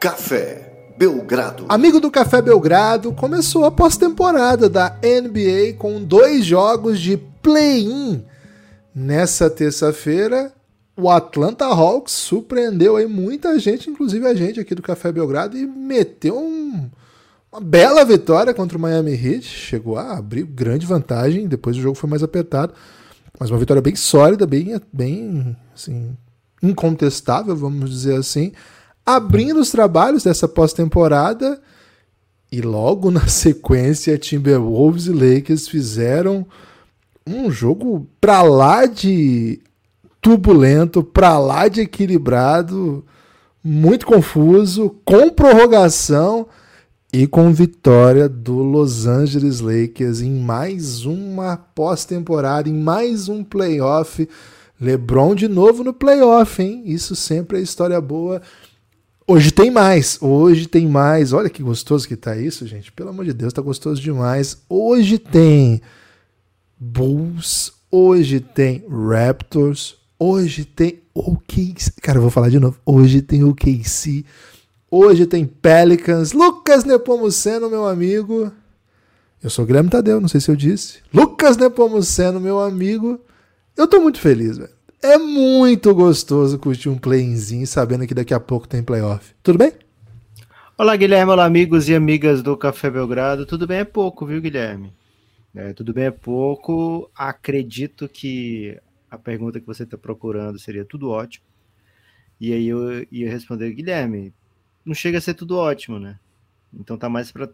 Café Belgrado. Amigo do Café Belgrado, começou a pós-temporada da NBA com dois jogos de play-in. Nessa terça-feira, o Atlanta Hawks surpreendeu aí muita gente, inclusive a gente aqui do Café Belgrado, e meteu um, uma bela vitória contra o Miami Heat. Chegou a abrir grande vantagem, depois o jogo foi mais apertado. Mas uma vitória bem sólida, bem, bem assim, incontestável, vamos dizer assim abrindo os trabalhos dessa pós-temporada. E logo na sequência, Timberwolves e Lakers fizeram um jogo pra lá de turbulento, pra lá de equilibrado, muito confuso, com prorrogação e com vitória do Los Angeles Lakers em mais uma pós-temporada, em mais um playoff. LeBron de novo no playoff, hein? Isso sempre é história boa. Hoje tem mais, hoje tem mais. Olha que gostoso que tá isso, gente. Pelo amor de Deus, tá gostoso demais. Hoje tem Bulls, hoje tem Raptors, hoje tem OKC. Cara, eu vou falar de novo. Hoje tem OKC. Hoje tem Pelicans. Lucas Nepomuceno, meu amigo. Eu sou o Guilherme Tadeu, não sei se eu disse. Lucas Nepomuceno, meu amigo. Eu tô muito feliz, velho. É muito gostoso curtir um playzinho sabendo que daqui a pouco tem playoff. Tudo bem? Olá, Guilherme. Olá, amigos e amigas do Café Belgrado. Tudo bem é pouco, viu, Guilherme? É, tudo bem é pouco. Acredito que a pergunta que você está procurando seria tudo ótimo. E aí eu ia responder, Guilherme, não chega a ser tudo ótimo, né? Então tá mais para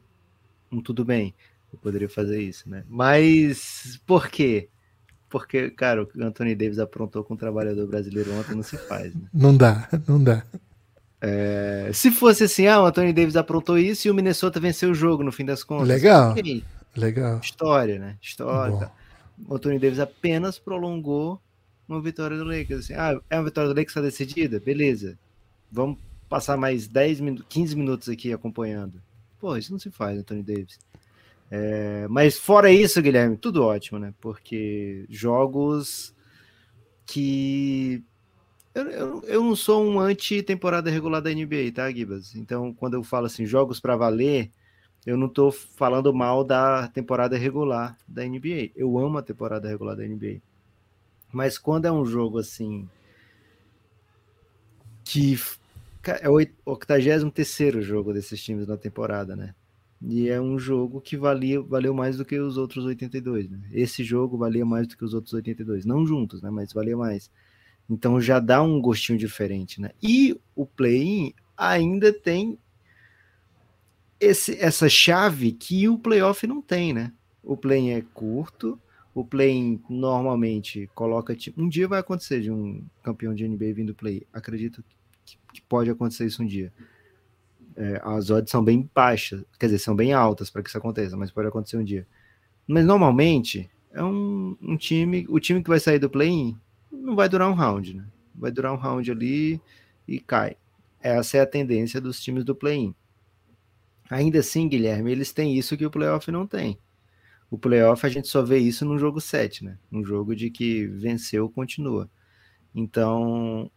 um tudo bem. Eu poderia fazer isso, né? Mas por quê? Porque, cara, o que o Anthony Davis aprontou com o trabalhador brasileiro ontem não se faz. Né? Não dá, não dá. É, se fosse assim, ah, o Anthony Davis aprontou isso e o Minnesota venceu o jogo no fim das contas. Legal. Legal. História, né? História. O Anthony Davis apenas prolongou uma vitória do Lakers. Assim, ah, é uma vitória do Lakers que está decidida? Beleza. Vamos passar mais 10 minutos, 15 minutos aqui acompanhando. Pô, isso não se faz, Anthony Davis. É, mas fora isso, Guilherme, tudo ótimo, né? Porque jogos que. Eu, eu, eu não sou um anti-temporada regular da NBA, tá, Gibas? Então, quando eu falo assim, jogos para valer, eu não tô falando mal da temporada regular da NBA. Eu amo a temporada regular da NBA. Mas quando é um jogo assim. que é o 83 jogo desses times na temporada, né? E é um jogo que valia, valeu mais do que os outros 82. Né? Esse jogo valia mais do que os outros 82. Não juntos, né? mas valia mais. Então já dá um gostinho diferente. Né? E o play-in ainda tem esse, essa chave que o playoff não tem. Né? O play-in é curto. O play-in normalmente coloca. Um dia vai acontecer de um campeão de NBA vindo play. Acredito que, que pode acontecer isso um dia é, as odds são bem baixas, quer dizer, são bem altas para que isso aconteça, mas pode acontecer um dia. Mas normalmente é um, um time, o time que vai sair do play-in não vai durar um round, né? Vai durar um round ali e cai. Essa é a tendência dos times do play-in. Ainda assim, Guilherme, eles têm isso que o playoff não tem. O playoff a gente só vê isso no jogo 7, né? Um jogo de que venceu, continua. Então,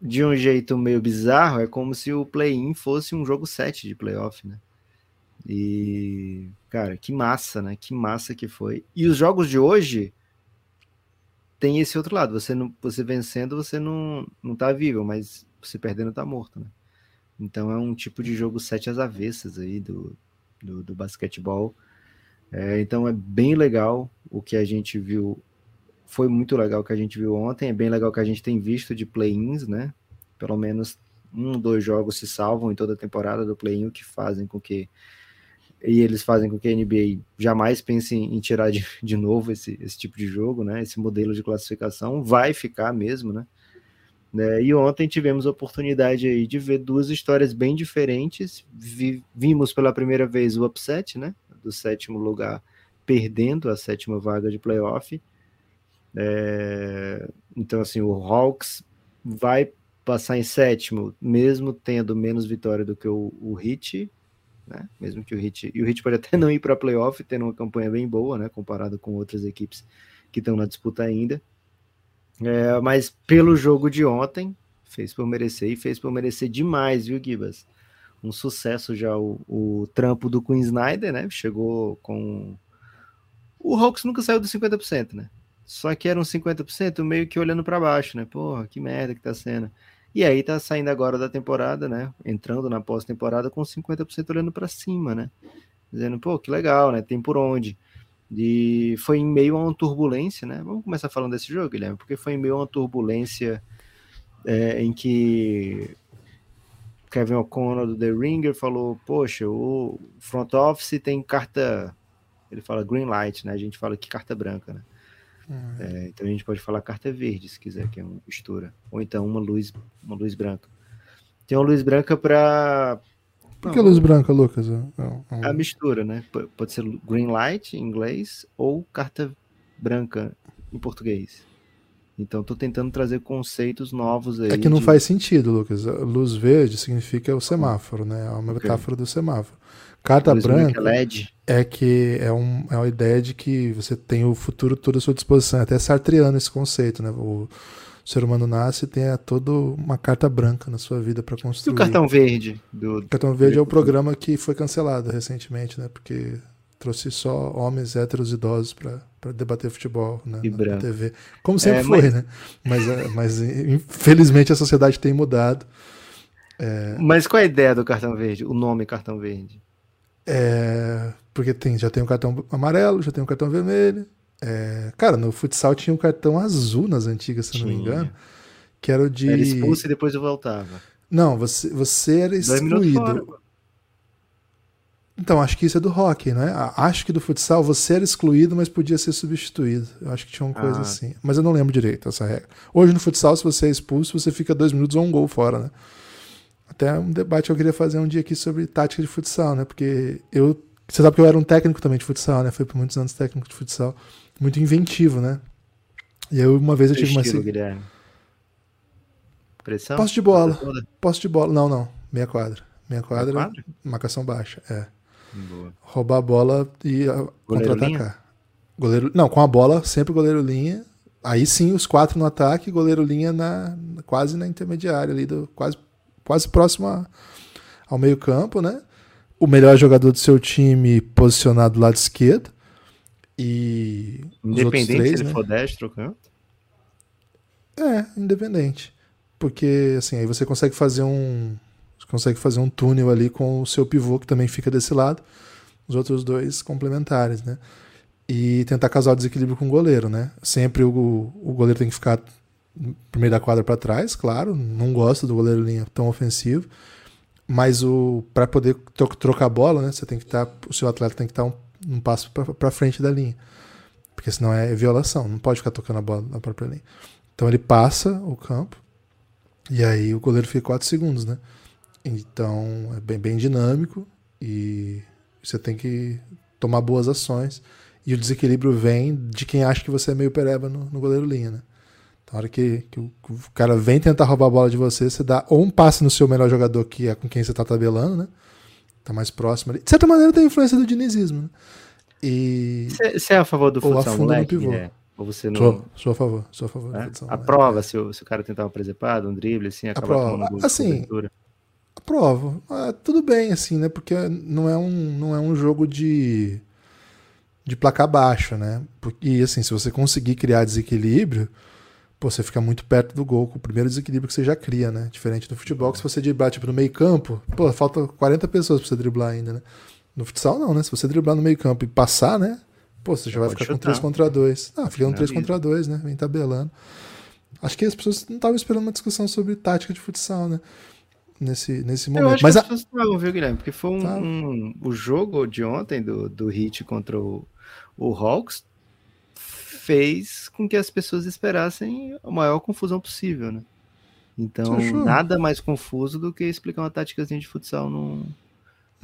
de um jeito meio bizarro, é como se o play-in fosse um jogo 7 de playoff, né? E, cara, que massa, né? Que massa que foi. E os jogos de hoje tem esse outro lado. Você não, você vencendo, você não, não tá vivo, mas você perdendo tá morto, né? Então é um tipo de jogo sete às avessas aí do, do, do basquetebol. É, então é bem legal o que a gente viu foi muito legal que a gente viu ontem, é bem legal que a gente tem visto de play-ins, né? Pelo menos um, dois jogos se salvam em toda a temporada do play-in, que fazem com que e eles fazem com que a NBA jamais pense em tirar de, de novo esse, esse tipo de jogo, né? Esse modelo de classificação vai ficar mesmo, né? né? E ontem tivemos a oportunidade aí de ver duas histórias bem diferentes. Vi, vimos pela primeira vez o upset, né? Do sétimo lugar perdendo a sétima vaga de playoff. É, então, assim, o Hawks vai passar em sétimo, mesmo tendo menos vitória do que o, o Hit, né? Mesmo que o Hit. E o Hit pode até não ir para playoff, tendo uma campanha bem boa, né? Comparado com outras equipes que estão na disputa ainda. É, mas pelo jogo de ontem, Fez por merecer e fez por merecer demais, viu, Gibas? Um sucesso já o, o trampo do Queen Snyder, né? Chegou com. O Hawks nunca saiu dos 50%, né? Só que era um 50% meio que olhando para baixo, né? Porra, que merda que tá sendo. E aí tá saindo agora da temporada, né? Entrando na pós-temporada com 50% olhando para cima, né? Dizendo, pô, que legal, né? Tem por onde. E foi em meio a uma turbulência, né? Vamos começar falando desse jogo, Guilherme, porque foi em meio a uma turbulência é, em que Kevin O'Connor do The Ringer falou: Poxa, o front office tem carta. Ele fala green light, né? A gente fala que carta branca, né? Uhum. É, então a gente pode falar carta verde, se quiser, que é uma mistura. Ou então uma luz, uma luz branca. Tem uma luz branca para por que luz branca, Lucas? É, é, é a mistura, né? Pode ser green light em inglês ou carta branca em português. Então estou tentando trazer conceitos novos aí. É que não de... faz sentido, Lucas. Luz verde significa o semáforo, né? É uma okay. metáfora do semáforo. Carta branca LED. é que é, um, é uma ideia de que você tem o futuro todo à sua disposição. É até sartreano esse conceito, né? O, o ser humano nasce e tem toda uma carta branca na sua vida para construir. E o cartão verde? Do... O cartão verde é o programa que foi cancelado recentemente, né? Porque trouxe só homens héteros idosos para debater futebol né, na, TV. Como sempre é, foi, mas... né? Mas, é, mas infelizmente a sociedade tem mudado. É... Mas qual é a ideia do cartão verde? O nome cartão verde? É... Porque tem, já tem o cartão amarelo, já tem o cartão vermelho, é, cara, no futsal tinha um cartão azul nas antigas, se tinha. não me engano. Que era o de. Era expulso e depois eu voltava. Não, você, você era excluído. Então, acho que isso é do hockey, né? Acho que do futsal você era excluído, mas podia ser substituído. Eu acho que tinha uma coisa ah. assim. Mas eu não lembro direito essa regra. Hoje no futsal, se você é expulso, você fica dois minutos ou um gol fora, né? Até um debate que eu queria fazer um dia aqui sobre tática de futsal, né? Porque eu. Você sabe que eu era um técnico também de futsal, né? Foi por muitos anos técnico de futsal muito inventivo, né? E aí uma vez eu tive uma. Estilo, Guilherme. Pressão? Posse de bola. Posse de bola. Não, não. Meia quadra. Meia quadra, Meia quadra? marcação baixa. É. Boa. Roubar a bola e contra-atacar. Goleiro. Não, com a bola, sempre goleiro linha. Aí sim, os quatro no ataque, goleiro linha na, quase na intermediária ali, do, quase, quase próximo a, ao meio-campo, né? O melhor jogador do seu time posicionado do lado esquerdo. E. Independente três, se ele né? for destro ou canto? É, independente. Porque assim, aí você consegue fazer um. Você consegue fazer um túnel ali com o seu pivô, que também fica desse lado. Os outros dois complementares, né? E tentar causar o desequilíbrio com o goleiro, né? Sempre o, o goleiro tem que ficar pro meio da quadra para trás, claro. Não gosto do goleiro linha tão ofensivo. Mas o para poder trocar a bola, né? Você tem que estar. Tá, o seu atleta tem que estar tá um um passo para frente da linha. Porque senão é violação, não pode ficar tocando a bola na própria linha. Então ele passa o campo e aí o goleiro fica 4 segundos, né? Então é bem, bem dinâmico e você tem que tomar boas ações. E o desequilíbrio vem de quem acha que você é meio pereba no, no goleiro linha, né? Na hora que, que, o, que, o, cara vem tentar roubar a bola de você, você dá ou um passe no seu melhor jogador, que é com quem você está tabelando, né? tá mais próximo ali. De certa maneira tem influência do dinizismo, né? E... Você é a favor do futsal moleque? No pivô. É. Ou você não... Sou, sou a favor, sou a favor é? futsal Aprova se o, se o cara tentar uma presepada, um drible, assim, acaba Aprova. tomando assim, aprovo. Ah, tudo bem, assim, né? Porque não é um, não é um jogo de, de placar baixo, né? E, assim, se você conseguir criar desequilíbrio pô, você fica muito perto do gol, com o primeiro desequilíbrio que você já cria, né? Diferente do futebol, que se você driblar tipo, no meio campo, pô, falta 40 pessoas pra você driblar ainda, né? No futsal não, né? Se você driblar no meio campo e passar, né? Pô, você já vai ficar chutar. com 3 contra 2. Ah, fica com 3 contra 2, né? Vem tabelando. Acho que as pessoas não estavam esperando uma discussão sobre tática de futsal, né? Nesse, nesse momento. Eu acho Mas que as a... pessoas estavam, viu, Guilherme? Porque foi um, tá. um, o jogo de ontem do, do Hit contra o, o Hawks fez com que as pessoas esperassem a maior confusão possível, né? Então, nada mais confuso do que explicar uma tática de futsal num,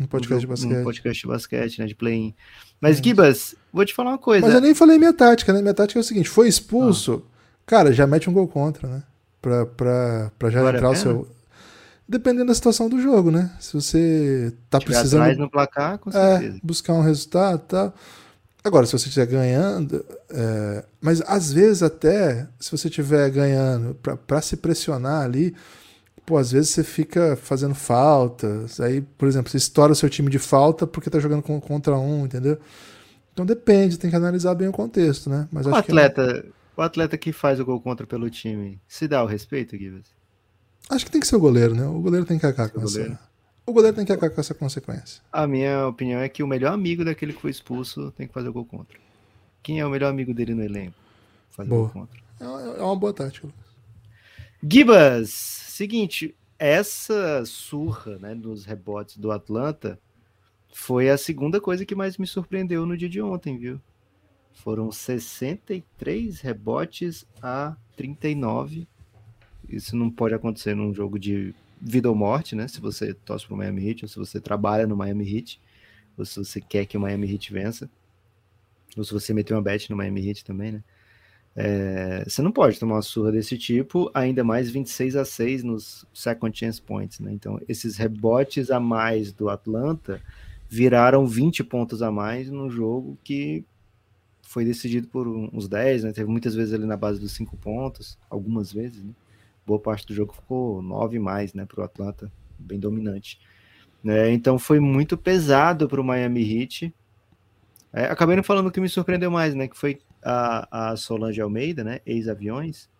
um podcast de basquete. Um podcast de basquete, né? De play-in. Mas, é. Gibas, vou te falar uma coisa. Mas eu nem falei minha tática, né? Minha tática é o seguinte: foi expulso, ah. cara, já mete um gol contra, né? Pra, pra, pra já Agora entrar o seu. Dependendo da situação do jogo, né? Se você tá precisando. no placar, com certeza. É, buscar um resultado e tá? tal Agora, se você estiver ganhando, é, mas às vezes até, se você estiver ganhando, para se pressionar ali, pô, às vezes você fica fazendo faltas, aí, por exemplo, você estoura o seu time de falta porque tá jogando contra um, entendeu? Então depende, tem que analisar bem o contexto, né? Mas o é atleta, que... o atleta que faz o gol contra pelo time, se dá o respeito, Gibbs? Acho que tem que ser o goleiro, né? O goleiro tem que acabar com goleiro. O goleiro tem que acabar com essa consequência. A minha opinião é que o melhor amigo daquele que foi expulso tem que fazer o gol contra. Quem é o melhor amigo dele no elenco? Fazer boa. o gol contra. É, é uma boa tática. Gibas, seguinte, essa surra né, nos rebotes do Atlanta foi a segunda coisa que mais me surpreendeu no dia de ontem, viu? Foram 63 rebotes a 39. Isso não pode acontecer num jogo de vida ou morte, né? Se você torce pro Miami Heat, ou se você trabalha no Miami Heat, ou se você quer que o Miami Heat vença, ou se você meteu uma bet no Miami Heat também, né? É, você não pode tomar uma surra desse tipo, ainda mais 26 a 6 nos second chance points, né? Então, esses rebotes a mais do Atlanta viraram 20 pontos a mais num jogo que foi decidido por uns 10, né? Teve muitas vezes ali na base dos 5 pontos, algumas vezes, né? Boa parte do jogo ficou 9 mais, né, para o Atlanta, bem dominante. né então foi muito pesado para o Miami Heat. É, acabei não falando o que me surpreendeu mais, né? Que foi a, a Solange Almeida, né? Ex-aviões.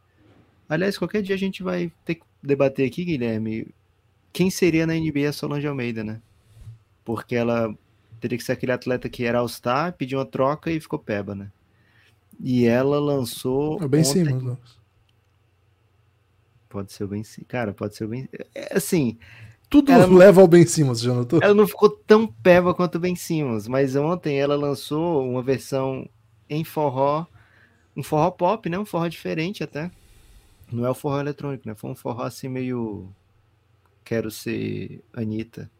Aliás, qualquer dia a gente vai ter que debater aqui, Guilherme, quem seria na NBA a Solange Almeida, né? Porque ela teria que ser aquele atleta que era All-Star, pediu uma troca e ficou peba, né? E ela lançou. É bem ontem... Lucas. Pode ser o Ben Simmons. Cara, pode ser o Ben é, Assim. Tudo leva ao Ben Simmons, já notou? Ela não ficou tão peba quanto o Ben Simmons, mas ontem ela lançou uma versão em forró, um forró pop, né? Um forró diferente até. Não é o forró eletrônico, né? Foi um forró assim meio. Quero ser Anitta.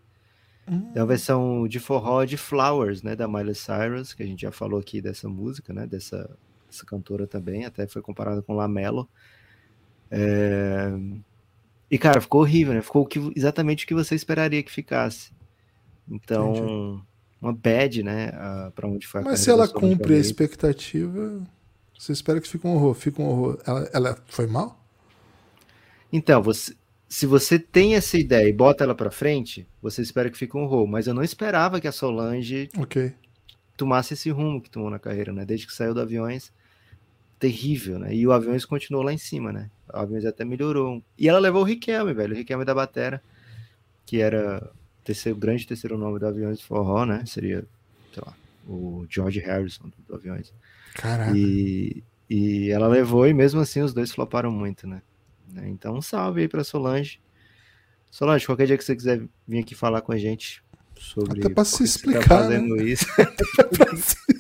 Hum. É uma versão de forró de Flowers, né? Da Miley Cyrus, que a gente já falou aqui dessa música, né? Dessa, dessa cantora também, até foi comparada com Lamelo. É... E, cara, ficou horrível, né? Ficou o que, exatamente o que você esperaria que ficasse. Então, Entendi uma bad, né? para onde foi a Mas se ela cumpre a expectativa, você espera que fique um horror. Fica um horror. Ela, ela foi mal? Então, você, se você tem essa ideia e bota ela para frente, você espera que fique um horror. Mas eu não esperava que a Solange okay. tomasse esse rumo que tomou na carreira, né? Desde que saiu do Aviões, terrível, né? E o Aviões continuou lá em cima, né? O Aviões até melhorou. E ela levou o Riquelme, velho. O Riquelme da Batera, que era terceiro, grande terceiro nome do Aviões de Forró, né? Seria, sei lá, o George Harrison do, do Aviões. Caraca. E, e ela levou, e mesmo assim os dois floparam muito, né? Então, um salve aí pra Solange. Solange, qualquer dia que você quiser vir aqui falar com a gente sobre. Até pra se explicar. Você tá fazendo né? isso.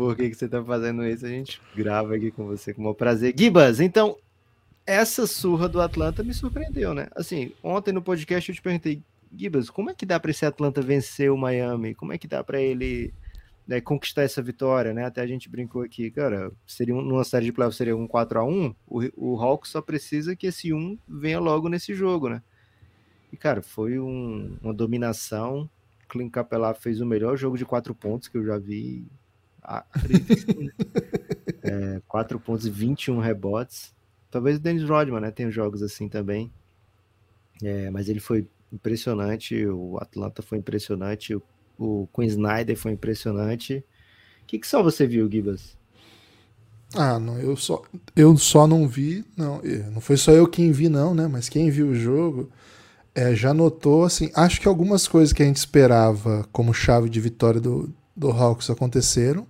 Por que, que você tá fazendo isso? A gente grava aqui com você com o maior prazer. Gibas, então, essa surra do Atlanta me surpreendeu, né? Assim, ontem no podcast eu te perguntei, Gibas, como é que dá para esse Atlanta vencer o Miami? Como é que dá para ele né, conquistar essa vitória, né? Até a gente brincou aqui, cara, seria um, numa série de playoffs seria um 4 a 1 o, o Hawks só precisa que esse 1 venha logo nesse jogo, né? E, cara, foi um, uma dominação. Clint Capela fez o melhor jogo de quatro pontos que eu já vi. Ah, é, 4 pontos e 21 rebotes. Talvez o Dennis Rodman, né? Tem jogos assim também. É, mas ele foi impressionante, o Atlanta foi impressionante, o, o Queen Snyder foi impressionante. O que, que só você viu, Gibas? Ah, não, eu só, eu só não vi, não, não foi só eu quem vi, não, né? Mas quem viu o jogo é, já notou, assim, acho que algumas coisas que a gente esperava como chave de vitória do, do Hawks aconteceram.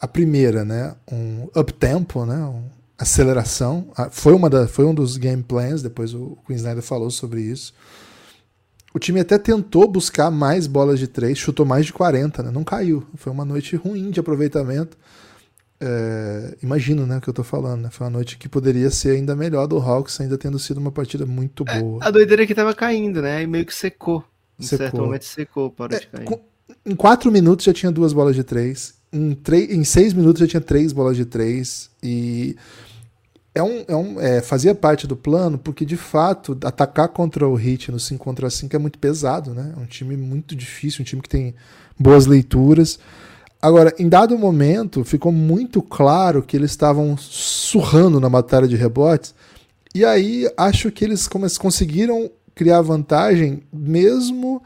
A primeira, né? Um up-tempo, né? Um, aceleração. Ah, foi, uma da, foi um dos game plans, depois o Queen Snyder falou sobre isso. O time até tentou buscar mais bolas de três, chutou mais de 40, né? não caiu. Foi uma noite ruim de aproveitamento. É, imagino né, o que eu tô falando. Né? Foi uma noite que poderia ser ainda melhor do Hawks, ainda tendo sido uma partida muito é, boa. É, a doideira é que tava caindo, né? E meio que secou. Em secou. certo momento secou, parou é, de cair. Com, em quatro minutos já tinha duas bolas de três. Em, em seis minutos já tinha três bolas de três. E é um, é um, é, fazia parte do plano, porque de fato atacar contra o Hit no 5 contra 5 é muito pesado, né? É um time muito difícil, um time que tem boas leituras. Agora, em dado momento, ficou muito claro que eles estavam surrando na batalha de rebotes, e aí acho que eles conseguiram criar vantagem mesmo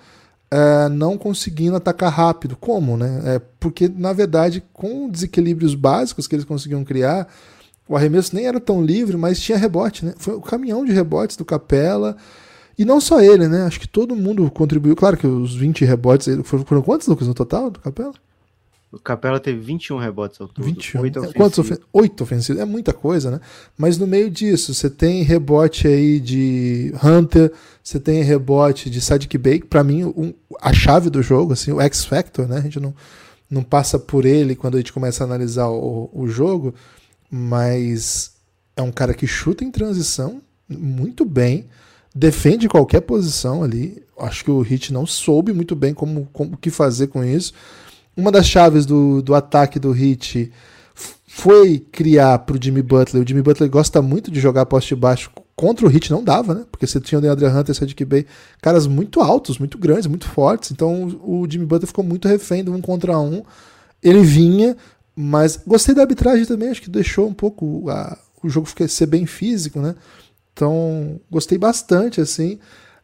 é, não conseguindo atacar rápido. Como, né? É, porque, na verdade, com desequilíbrios básicos que eles conseguiam criar o arremesso nem era tão livre, mas tinha rebote, né? Foi o caminhão de rebotes do Capela. E não só ele, né? Acho que todo mundo contribuiu. Claro que os 20 rebotes. Foram, foram quantos, Lucas, no total do Capela? O Capela teve 21 rebotes ao todo. 21. 8 ofensivos. Quantos ofen 8 ofensivos? É muita coisa, né? Mas no meio disso, você tem rebote aí de Hunter, você tem rebote de Sadiq Bey, para mim, um, a chave do jogo, assim, o X-Factor, né? A gente não, não passa por ele quando a gente começa a analisar o, o jogo mas é um cara que chuta em transição muito bem, defende qualquer posição ali. Acho que o Hit não soube muito bem como, como que fazer com isso. Uma das chaves do, do ataque do Hit foi criar para o Jimmy Butler. O Jimmy Butler gosta muito de jogar poste baixo. Contra o Hit não dava, né? Porque você tinha o DeAndre Hunter e o Sadiq Bey, caras muito altos, muito grandes, muito fortes. Então o Jimmy Butler ficou muito refém do um contra um. Ele vinha, mas gostei da arbitragem também, acho que deixou um pouco a, o jogo ser bem físico, né? Então, gostei bastante, assim.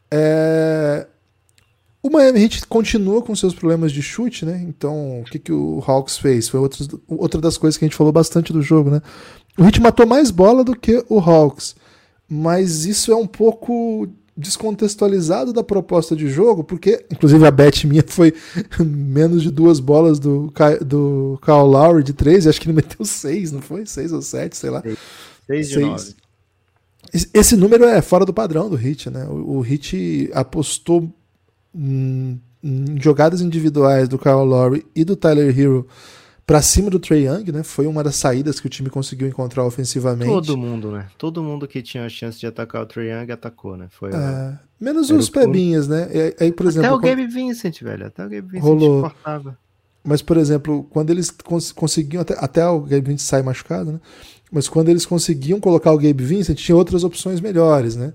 É... O Miami Heat continua com seus problemas de chute, né? Então, o que, que o Hawks fez? Foi outro, outra das coisas que a gente falou bastante do jogo, né? O Heat matou mais bola do que o Hawks. Mas isso é um pouco descontextualizado da proposta de jogo, porque, inclusive, a bet minha foi menos de duas bolas do, do Kyle Lowry de três, acho que ele meteu seis, não foi? Seis ou sete, sei lá. Seis, de nove. Esse número é fora do padrão do Hit, né? O, o Hit apostou em, em jogadas individuais do Kyle Lowry e do Tyler Hero para cima do Trey Young, né? Foi uma das saídas que o time conseguiu encontrar ofensivamente. Todo mundo, né? Todo mundo que tinha a chance de atacar o Trey Young atacou, né? Foi é, menos os pebinhas, né? Aí, por exemplo, até o Gabe Vincent, velho, até o Gabe Vincent rolou. cortava. Mas, por exemplo, quando eles cons conseguiam, até, até o Gabe Vincent sai machucado, né? Mas quando eles conseguiam colocar o Gabe Vincent, tinha outras opções melhores, né?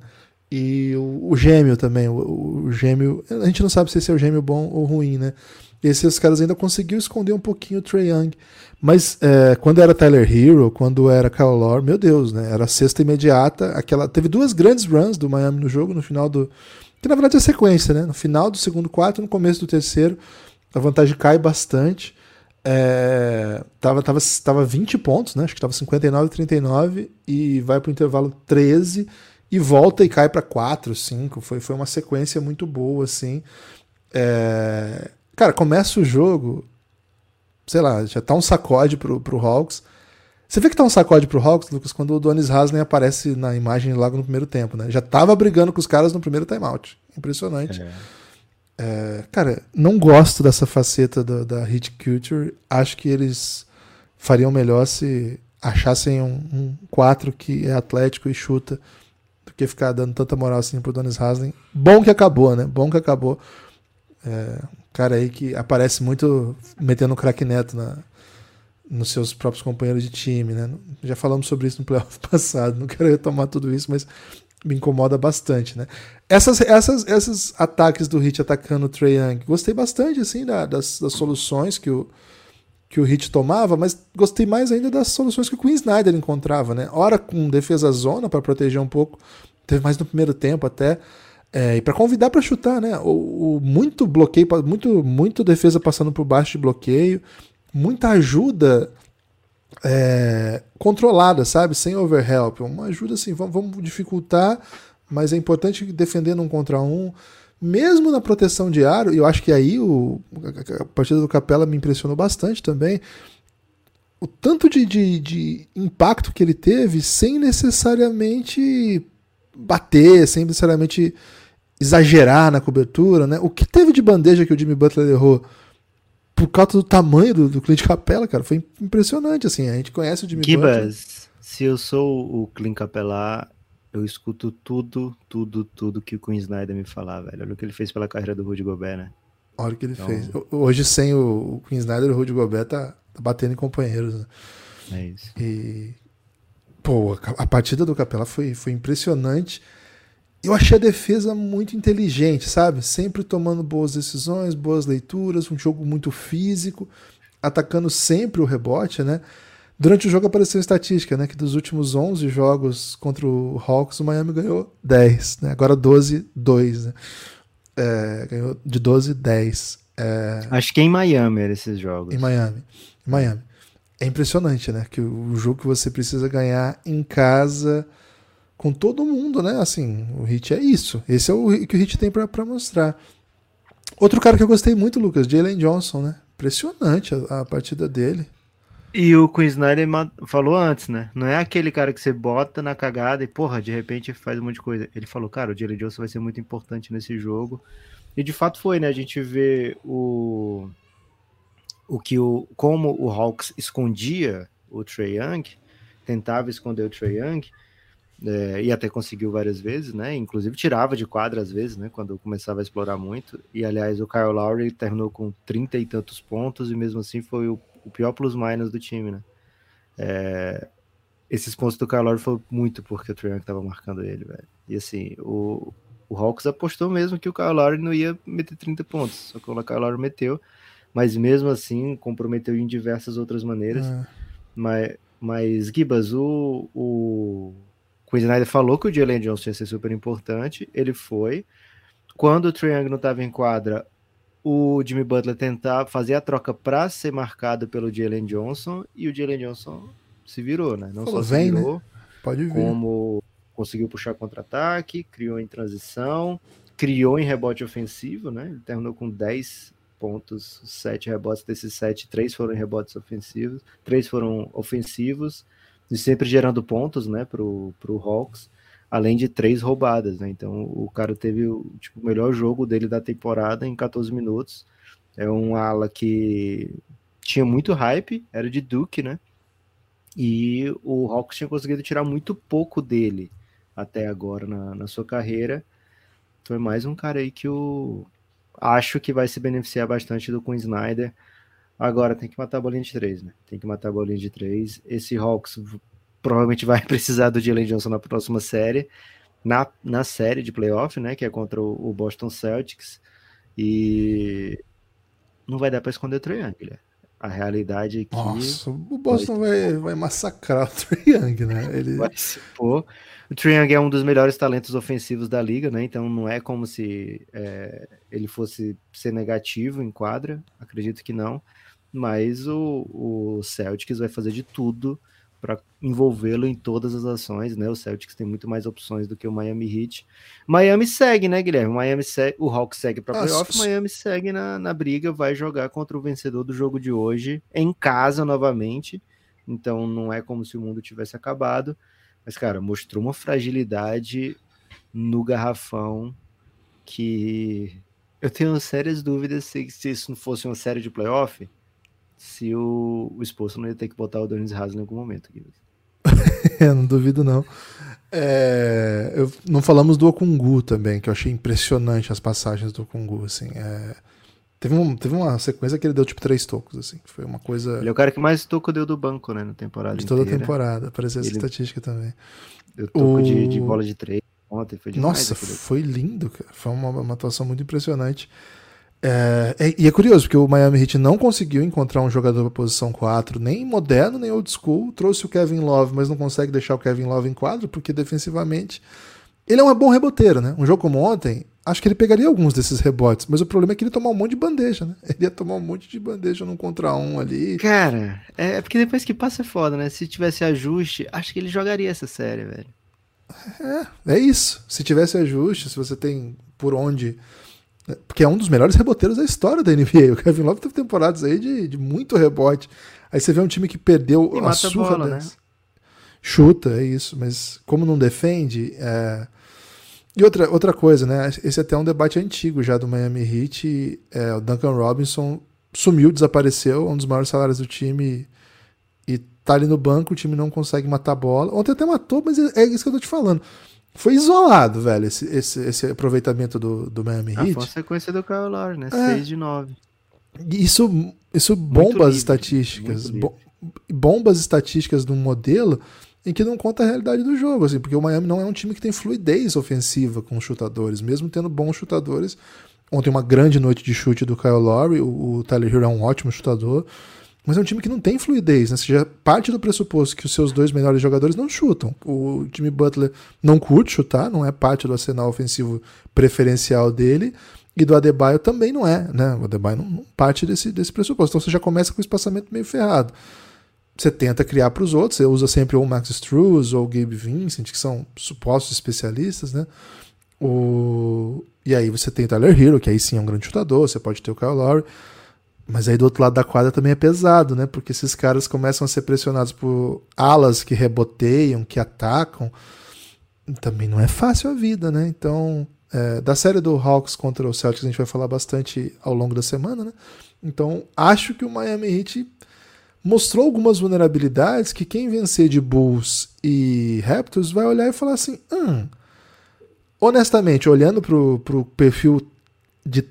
E o, o gêmeo também, o, o, gêmeo, a gente não sabe se esse é o gêmeo bom ou ruim, né? esses caras ainda conseguiram esconder um pouquinho o Trey Young. Mas é, quando era Tyler Hero, quando era Lore, meu Deus, né? Era a sexta imediata. Aquela, teve duas grandes runs do Miami no jogo, no final do. Que na verdade é sequência, né? No final do segundo quarto, no começo do terceiro, a vantagem cai bastante. É, tava, tava, tava 20 pontos, né? Acho que tava 59 39 e vai pro intervalo 13 e volta e cai para 4, 5. Foi, foi uma sequência muito boa, assim. É, Cara, começa o jogo, sei lá, já tá um sacode pro, pro Hawks. Você vê que tá um sacode pro Hawks, Lucas, quando o Donis Haslem aparece na imagem logo no primeiro tempo, né? Já tava brigando com os caras no primeiro timeout. Impressionante. É. É, cara, não gosto dessa faceta da, da Hit Culture. Acho que eles fariam melhor se achassem um, um 4 que é atlético e chuta do que ficar dando tanta moral assim pro Donis Haslem. Bom que acabou, né? Bom que acabou. É, cara aí que aparece muito metendo um craque neto na, nos seus próprios companheiros de time, né? Já falamos sobre isso no playoff passado, não quero retomar tudo isso, mas me incomoda bastante, né? Essas, essas, esses ataques do Hit atacando o Trae Young, gostei bastante, assim, da, das, das soluções que o, que o Hit tomava, mas gostei mais ainda das soluções que o Queen Snyder encontrava, né? Ora com defesa zona para proteger um pouco, teve mais no primeiro tempo até, é, e para convidar para chutar, né? O, o, muito bloqueio, muito, muito defesa passando por baixo de bloqueio, muita ajuda é, controlada, sabe? Sem overhelp. Uma ajuda assim, vamos, vamos dificultar, mas é importante defender num contra um. Mesmo na proteção de aro, e eu acho que aí o, a partida do Capela me impressionou bastante também. O tanto de, de, de impacto que ele teve sem necessariamente bater, sem necessariamente exagerar na cobertura, né? O que teve de bandeja que o Jimmy Butler errou por causa do tamanho do, do Clint Capela, cara, foi impressionante, assim, a gente conhece o Jimmy Gibas, Butler. se eu sou o Clint Capela, eu escuto tudo, tudo, tudo que o Queen Snyder me falar, velho. Olha o que ele fez pela carreira do Rudy Gobert, né? Olha o que ele então... fez. Hoje, sem o Queen Snyder, o Rudy Gobert tá, tá batendo em companheiros, né? É isso. E Pô, a partida do Capela foi, foi impressionante. Eu achei a defesa muito inteligente, sabe? Sempre tomando boas decisões, boas leituras, um jogo muito físico, atacando sempre o rebote, né? Durante o jogo apareceu estatística, né? Que dos últimos 11 jogos contra o Hawks, o Miami ganhou 10, né? Agora 12, 2, né? É, ganhou de 12, 10. É... Acho que é em Miami eram esses jogos. Em Miami. Em Miami. É impressionante, né? Que o jogo que você precisa ganhar em casa com todo mundo, né? Assim, o Hit é isso. Esse é o que o Hit tem para mostrar. Outro cara que eu gostei muito, Lucas, Jalen Johnson, né? Impressionante a, a partida dele. E o Queen Snyder falou antes, né? Não é aquele cara que você bota na cagada e, porra, de repente faz um monte de coisa. Ele falou, cara, o Jalen Johnson vai ser muito importante nesse jogo. E de fato foi, né? A gente vê o. O que o. Como o Hawks escondia o Trey Young, tentava esconder o Trey Young é, e até conseguiu várias vezes, né? Inclusive tirava de quadra às vezes, né? Quando começava a explorar muito. E aliás, o Kyle Lowry terminou com 30 e tantos pontos, e mesmo assim foi o, o pior plus-minus do time, né? É, esses pontos do Lowry foi muito porque o Trae estava marcando ele, velho. E assim, o, o Hawks apostou mesmo que o Lowry não ia meter 30 pontos, só que o Lowry meteu, mas mesmo assim comprometeu em diversas outras maneiras. É. Mas, mas Gibas, o, o Queen Snyder falou que o Jalen Johnson ia ser super importante, ele foi. Quando o Triangle não estava em quadra, o Jimmy Butler tentava fazer a troca para ser marcado pelo Jalen Johnson e o Jalen Johnson se virou, né? Não Pô, só vem, virou, né? Pode vir. como conseguiu puxar contra-ataque, criou em transição, criou em rebote ofensivo, né? Ele terminou com 10 pontos, 7 rebotes, desses 7, 3 foram em rebotes ofensivos, 3 foram ofensivos e sempre gerando pontos, né, pro, pro Hawks, além de três roubadas, né, então o cara teve o tipo, melhor jogo dele da temporada em 14 minutos, é um ala que tinha muito hype, era de Duke, né, e o Hawks tinha conseguido tirar muito pouco dele até agora na, na sua carreira, então é mais um cara aí que eu acho que vai se beneficiar bastante do Queen Snyder, Agora tem que matar a bolinha de três, né? Tem que matar a bolinha de três. Esse Hawks provavelmente vai precisar do Jalen Johnson na próxima série, na, na série de playoff, né? Que é contra o, o Boston Celtics. E não vai dar para esconder o Young, A realidade é que. Nossa, o Boston vai, vai, massacrar o Young, né? Ele... Vai se pôr. O é um dos melhores talentos ofensivos da liga, né? Então não é como se é, ele fosse ser negativo em quadra. Acredito que não mas o, o Celtics vai fazer de tudo para envolvê-lo em todas as ações, né? O Celtics tem muito mais opções do que o Miami Heat. Miami segue, né, Guilherme? Miami segue, o Hawks segue para playoff, ah, Miami segue na, na briga, vai jogar contra o vencedor do jogo de hoje em casa novamente. Então não é como se o mundo tivesse acabado, mas cara, mostrou uma fragilidade no garrafão que eu tenho sérias dúvidas se, se isso não fosse uma série de playoff, se o, o expulso não ia ter que botar o Denis Haas em algum momento. é, não duvido não. É, eu, não falamos do Okungu também, que eu achei impressionante as passagens do Okungu, assim. É, teve, um, teve uma sequência que ele deu tipo três tocos, assim. Foi uma coisa. Ele é o cara que mais toco deu do banco, né, na temporada. De toda a temporada, apareceu essa ele... estatística também. Deu toco o... de, de bola de três ontem, foi demais. Nossa, foi lindo, cara. Foi uma, uma atuação muito impressionante. É, é, e é curioso, porque o Miami Heat não conseguiu encontrar um jogador para posição 4, nem moderno, nem old school. Trouxe o Kevin Love, mas não consegue deixar o Kevin Love em quadro, porque defensivamente. Ele é um bom reboteiro, né? Um jogo como ontem, acho que ele pegaria alguns desses rebotes, mas o problema é que ele tomou um monte de bandeja, né? Ele ia tomar um monte de bandeja num contra um ali. Cara, é, é porque depois que passa é foda, né? Se tivesse ajuste, acho que ele jogaria essa série, velho. É, é isso. Se tivesse ajuste, se você tem por onde porque é um dos melhores reboteiros da história da NBA. O Kevin Love teve temporadas aí de, de muito rebote. Aí você vê um time que perdeu e a surra bola, né? Chuta, é isso. Mas como não defende. É... E outra, outra coisa, né? Esse é até um debate antigo já do Miami Heat. É, o Duncan Robinson sumiu, desapareceu, é um dos maiores salários do time. E tá ali no banco, o time não consegue matar a bola. Ontem até matou, mas é, é isso que eu tô te falando foi isolado, velho, esse, esse, esse aproveitamento do, do Miami Heat. A foi a sequência do Kyle Lowry, né? É. 6 de 9. Isso, isso bomba as estatísticas. Bo, bomba as estatísticas de um modelo em que não conta a realidade do jogo, assim, porque o Miami não é um time que tem fluidez ofensiva com chutadores, mesmo tendo bons chutadores. Ontem uma grande noite de chute do Kyle Lowry, o, o Tyler Hero é um ótimo chutador, mas é um time que não tem fluidez, né? Seja, parte do pressuposto que os seus dois melhores jogadores não chutam. O Jimmy Butler não curte chutar, não é parte do arsenal ofensivo preferencial dele, e do Adebayo também não é, né? O Adebayo não, não parte desse, desse pressuposto. Então você já começa com o espaçamento meio ferrado você tenta criar para os outros, você usa sempre ou o Max Struz ou o Gabe Vincent, que são supostos especialistas, né? O... E aí você tem o Tyler Hero, que aí sim é um grande chutador, você pode ter o Kyle Lowry, mas aí do outro lado da quadra também é pesado, né? Porque esses caras começam a ser pressionados por alas que reboteiam, que atacam, também não é fácil a vida, né? Então, é, da série do Hawks contra o Celtics a gente vai falar bastante ao longo da semana, né? Então, acho que o Miami Heat mostrou algumas vulnerabilidades que quem vencer de Bulls e Raptors vai olhar e falar assim: hum, honestamente, olhando pro, pro perfil de,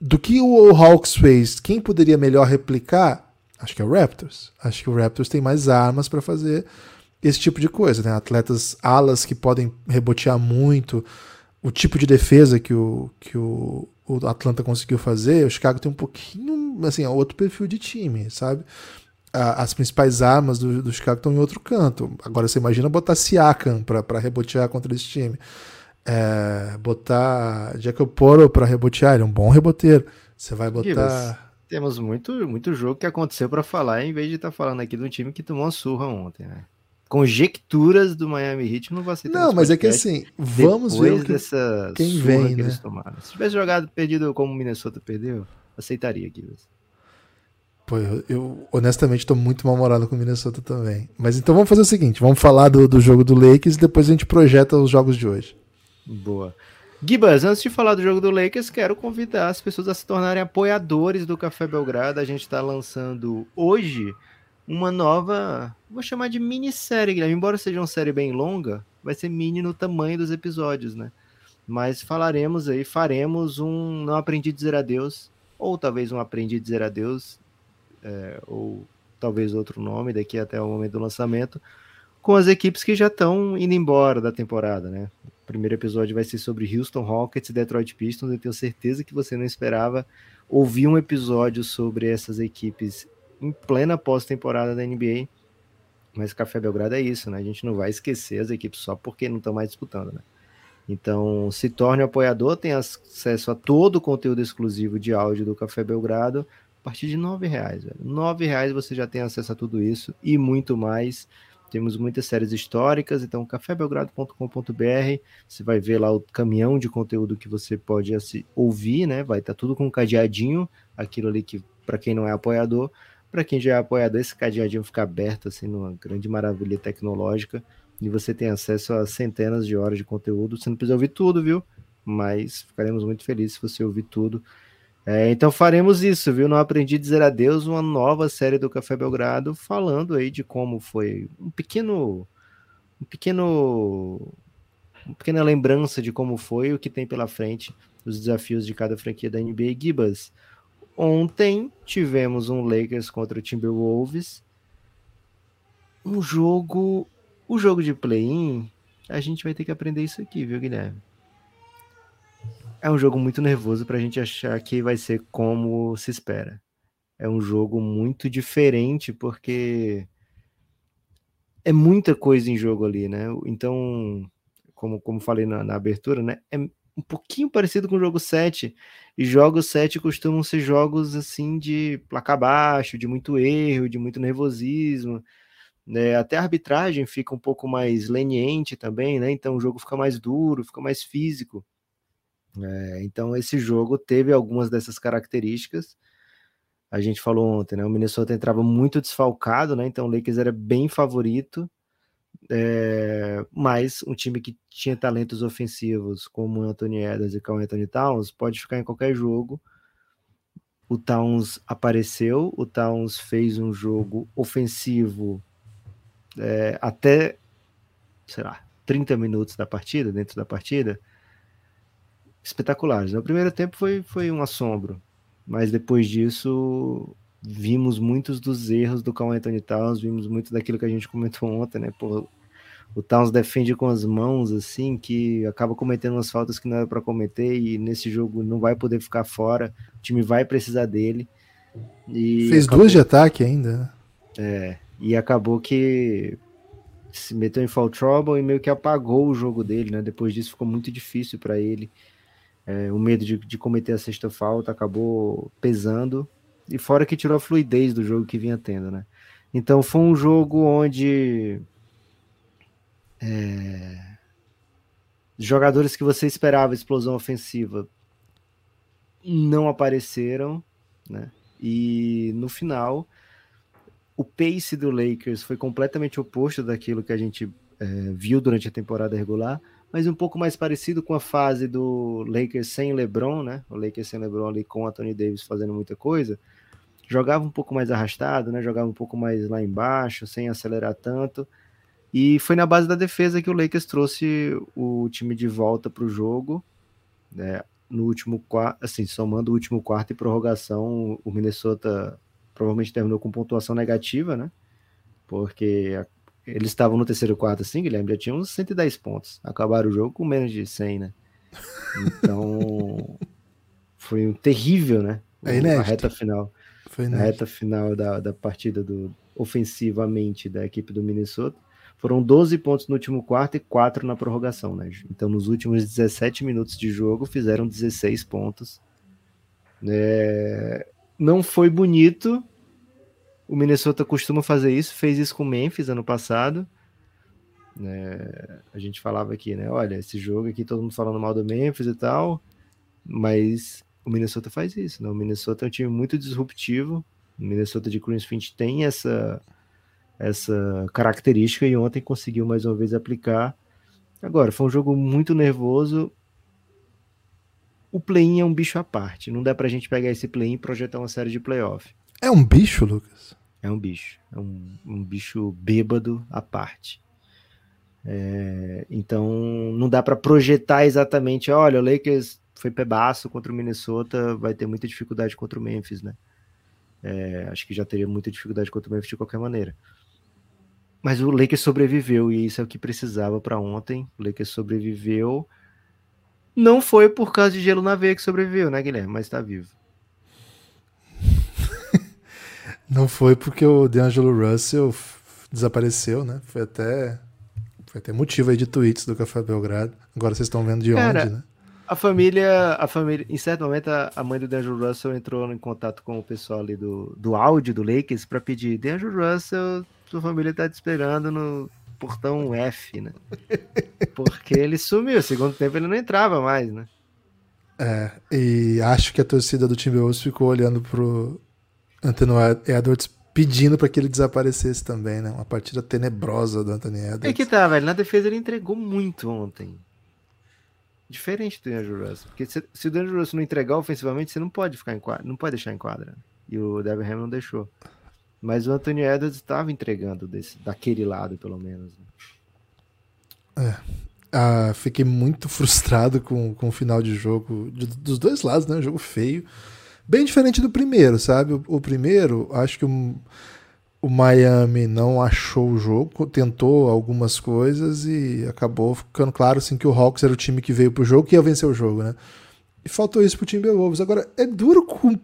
do que o Hawks fez, quem poderia melhor replicar? Acho que é o Raptors. Acho que o Raptors tem mais armas para fazer esse tipo de coisa, né? Atletas alas que podem rebotear muito, o tipo de defesa que o, que o, o Atlanta conseguiu fazer, o Chicago tem um pouquinho, assim, é outro perfil de time, sabe? as principais armas do, do Chicago estão em outro canto. Agora você imagina botar Siakam para rebotear contra esse time. É, botar Jacob Poro para rebotear, ele é um bom reboteiro. Você vai botar. Temos muito, muito jogo que aconteceu para falar, em vez de estar tá falando aqui de um time que tomou uma surra ontem, né? Conjecturas do Miami Heat não vou aceitar. Não, mas é que assim, vamos ver que, dessa quem vem, que né? Se tivesse jogado perdido como o Minnesota perdeu, aceitaria aqui. Pô, eu, eu honestamente estou muito mal-humorado com o Minnesota também. Mas então vamos fazer o seguinte: vamos falar do, do jogo do Lakers e depois a gente projeta os jogos de hoje. Boa. Gibas, antes de falar do jogo do Lakers, quero convidar as pessoas a se tornarem apoiadores do Café Belgrado. A gente está lançando hoje uma nova, vou chamar de minissérie, Guilherme. Embora seja uma série bem longa, vai ser mini no tamanho dos episódios, né? Mas falaremos aí, faremos um Não Aprendi a Dizer Adeus, ou talvez um Aprendi a Dizer Adeus, é, ou talvez outro nome daqui até o momento do lançamento, com as equipes que já estão indo embora da temporada, né? Primeiro episódio vai ser sobre Houston Rockets e Detroit Pistons. Eu tenho certeza que você não esperava ouvir um episódio sobre essas equipes em plena pós-temporada da NBA. Mas Café Belgrado é isso, né? A gente não vai esquecer as equipes só porque não estão mais disputando, né? Então, se torne apoiador, tem acesso a todo o conteúdo exclusivo de áudio do Café Belgrado, a partir de nove reais, velho. Nove reais você já tem acesso a tudo isso e muito mais. Temos muitas séries históricas, então cafébelgrado.com.br, você vai ver lá o caminhão de conteúdo que você pode ouvir, né? Vai estar tá tudo com um cadeadinho, aquilo ali que para quem não é apoiador, para quem já é apoiador, esse cadeadinho fica aberto assim numa grande maravilha tecnológica e você tem acesso a centenas de horas de conteúdo. Você não precisa ouvir tudo, viu? Mas ficaremos muito felizes se você ouvir tudo. É, então faremos isso, viu? Não aprendi a dizer adeus, uma nova série do Café Belgrado falando aí de como foi um pequeno, um pequeno, uma pequena lembrança de como foi o que tem pela frente, os desafios de cada franquia da NBA Gibas. Ontem tivemos um Lakers contra o Timberwolves, um jogo, o jogo de play-in. A gente vai ter que aprender isso aqui, viu, Guilherme? É um jogo muito nervoso para a gente achar que vai ser como se espera. É um jogo muito diferente porque é muita coisa em jogo ali, né? Então, como, como falei na, na abertura, né? É um pouquinho parecido com o jogo 7. E jogos 7 costumam ser jogos assim de placa baixo, de muito erro, de muito nervosismo. Né? Até a arbitragem fica um pouco mais leniente também, né? Então o jogo fica mais duro, fica mais físico. É, então esse jogo teve algumas dessas características. A gente falou ontem, né? O Minnesota entrava muito desfalcado, né? Então o Lakers era bem favorito, é, mas um time que tinha talentos ofensivos como Anthony Edwards e o Anthony Towns pode ficar em qualquer jogo. O Towns apareceu, o Towns fez um jogo ofensivo é, até, sei lá, 30 minutos da partida, dentro da partida espetaculares. No primeiro tempo foi, foi um assombro, mas depois disso vimos muitos dos erros do Carl Anthony Towns, vimos muito daquilo que a gente comentou ontem, né? Pô, o Towns defende com as mãos, assim, que acaba cometendo umas faltas que não era para cometer e nesse jogo não vai poder ficar fora, o time vai precisar dele. E Fez acabou... duas de ataque ainda. Né? É, e acabou que se meteu em fall trouble e meio que apagou o jogo dele, né? Depois disso ficou muito difícil para ele. É, o medo de, de cometer a sexta falta acabou pesando. E fora que tirou a fluidez do jogo que vinha tendo, né? Então foi um jogo onde é, jogadores que você esperava explosão ofensiva não apareceram, né? E no final, o pace do Lakers foi completamente oposto daquilo que a gente é, viu durante a temporada regular, mas um pouco mais parecido com a fase do Lakers sem LeBron, né? O Lakers sem LeBron ali com Anthony Davis fazendo muita coisa. Jogava um pouco mais arrastado, né? Jogava um pouco mais lá embaixo, sem acelerar tanto. E foi na base da defesa que o Lakers trouxe o time de volta para o jogo. Né? No último quarto, assim, somando o último quarto e prorrogação, o Minnesota provavelmente terminou com pontuação negativa, né? Porque eles estavam no terceiro quarto, assim, Guilherme, já tinham uns 110 pontos. Acabaram o jogo com menos de 100, né? Então, foi um terrível, né? É a reta final. Foi a reta final da, da partida do, ofensivamente da equipe do Minnesota. Foram 12 pontos no último quarto e 4 na prorrogação, né? Então, nos últimos 17 minutos de jogo, fizeram 16 pontos. É... Não foi bonito. O Minnesota costuma fazer isso, fez isso com o Memphis ano passado. É... A gente falava aqui, né? Olha, esse jogo aqui, todo mundo falando mal do Memphis e tal, mas o Minnesota faz isso, né? O Minnesota é um time muito disruptivo. O Minnesota de Chris Finch tem essa essa característica e ontem conseguiu mais uma vez aplicar. Agora, foi um jogo muito nervoso. O play-in é um bicho à parte. Não dá pra gente pegar esse play-in e projetar uma série de playoff. É um bicho, Lucas? É um bicho. É um, um bicho bêbado à parte. É, então, não dá para projetar exatamente. Olha, o Lakers foi pebaço contra o Minnesota, vai ter muita dificuldade contra o Memphis, né? É, acho que já teria muita dificuldade contra o Memphis de qualquer maneira. Mas o Lakers sobreviveu e isso é o que precisava para ontem. O Lakers sobreviveu. Não foi por causa de gelo na veia que sobreviveu, né, Guilherme? Mas está vivo. Não foi porque o DeAngelo Russell desapareceu, né? Foi até foi até motivo aí de tweets do Café Belgrado. Agora vocês estão vendo de Cara, onde, né? A família, a família, em certo momento a mãe do DeAngelo Russell entrou em contato com o pessoal ali do, do áudio do Lakers para pedir DeAngelo Russell sua família tá te esperando no portão F, né? Porque ele sumiu, segundo tempo ele não entrava mais, né? É, e acho que a torcida do Timberwolves ficou olhando pro Anthony Edwards pedindo para que ele desaparecesse também, né? Uma partida tenebrosa do Anthony Edwards. É que tá, velho. Na defesa ele entregou muito ontem. Diferente do Andrew Russell. Porque se, se o Andrew Russell não entregar ofensivamente, você não pode ficar em quadra, não pode deixar em quadra. E o Devin Ham não deixou. Mas o Anthony Edwards estava entregando desse, daquele lado, pelo menos. Né? É. Ah, fiquei muito frustrado com, com o final de jogo, de, dos dois lados, né? Um jogo feio. Bem diferente do primeiro, sabe? O, o primeiro, acho que o, o Miami não achou o jogo, tentou algumas coisas e acabou ficando claro assim, que o Hawks era o time que veio pro jogo que ia vencer o jogo, né? E faltou isso pro Timberwolves. Agora, é duro co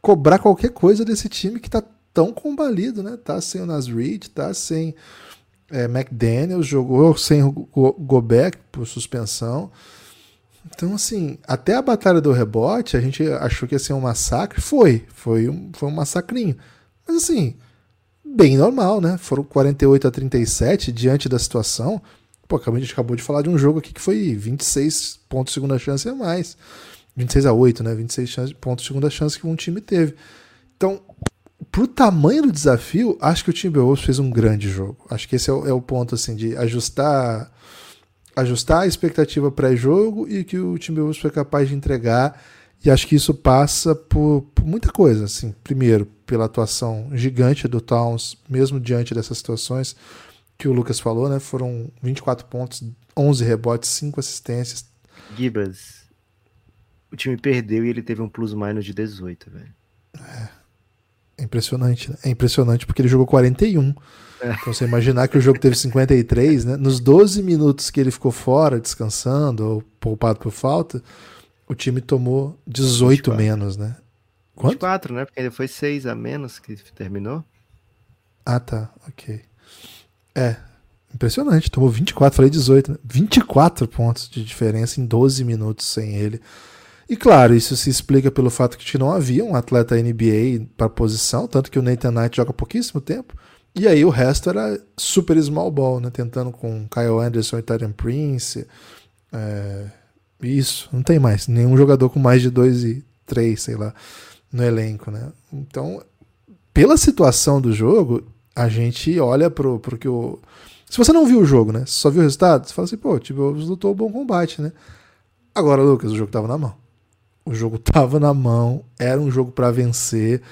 cobrar qualquer coisa desse time que tá tão combalido, né? Tá sem o Nasrid, tá sem é, McDaniels, jogou sem o Gobert por suspensão. Então, assim, até a batalha do rebote, a gente achou que ia ser um massacre. Foi, foi um, foi um massacrinho. Mas, assim, bem normal, né? Foram 48 a 37 diante da situação. Pô, a gente acabou de falar de um jogo aqui que foi 26 pontos segunda chance a mais. 26 a 8, né? 26 pontos segunda chance que um time teve. Então, pro tamanho do desafio, acho que o Timberwolves fez um grande jogo. Acho que esse é o, é o ponto assim de ajustar ajustar a expectativa pré-jogo e que o Timberwolves foi capaz de entregar. E acho que isso passa por, por, muita coisa. Assim, primeiro, pela atuação gigante do Towns, mesmo diante dessas situações que o Lucas falou, né? Foram 24 pontos, 11 rebotes, 5 assistências. Gibas, o time perdeu e ele teve um plus-minus de 18, velho. É, impressionante. Né? É impressionante porque ele jogou 41. É. Então você imaginar que o jogo teve 53, né? Nos 12 minutos que ele ficou fora, descansando, ou poupado por falta, o time tomou 18 24. menos, né? Quanto? 24, né? Porque ele foi 6 a menos que terminou. Ah, tá. Ok. É. Impressionante. Tomou 24, falei 18, né? 24 pontos de diferença em 12 minutos sem ele. E claro, isso se explica pelo fato que não havia um atleta NBA para posição, tanto que o Nathan Knight joga pouquíssimo tempo. E aí o resto era super small ball, né? Tentando com Kyle Anderson e Tyrion Prince. É... Isso, não tem mais. Nenhum jogador com mais de 2 e 3, sei lá, no elenco, né? Então, pela situação do jogo, a gente olha pro, pro que o. Se você não viu o jogo, né? Só viu o resultado, você fala assim, pô, o Timberwolves lutou bom combate, né? Agora, Lucas, o jogo tava na mão. O jogo tava na mão, era um jogo para vencer.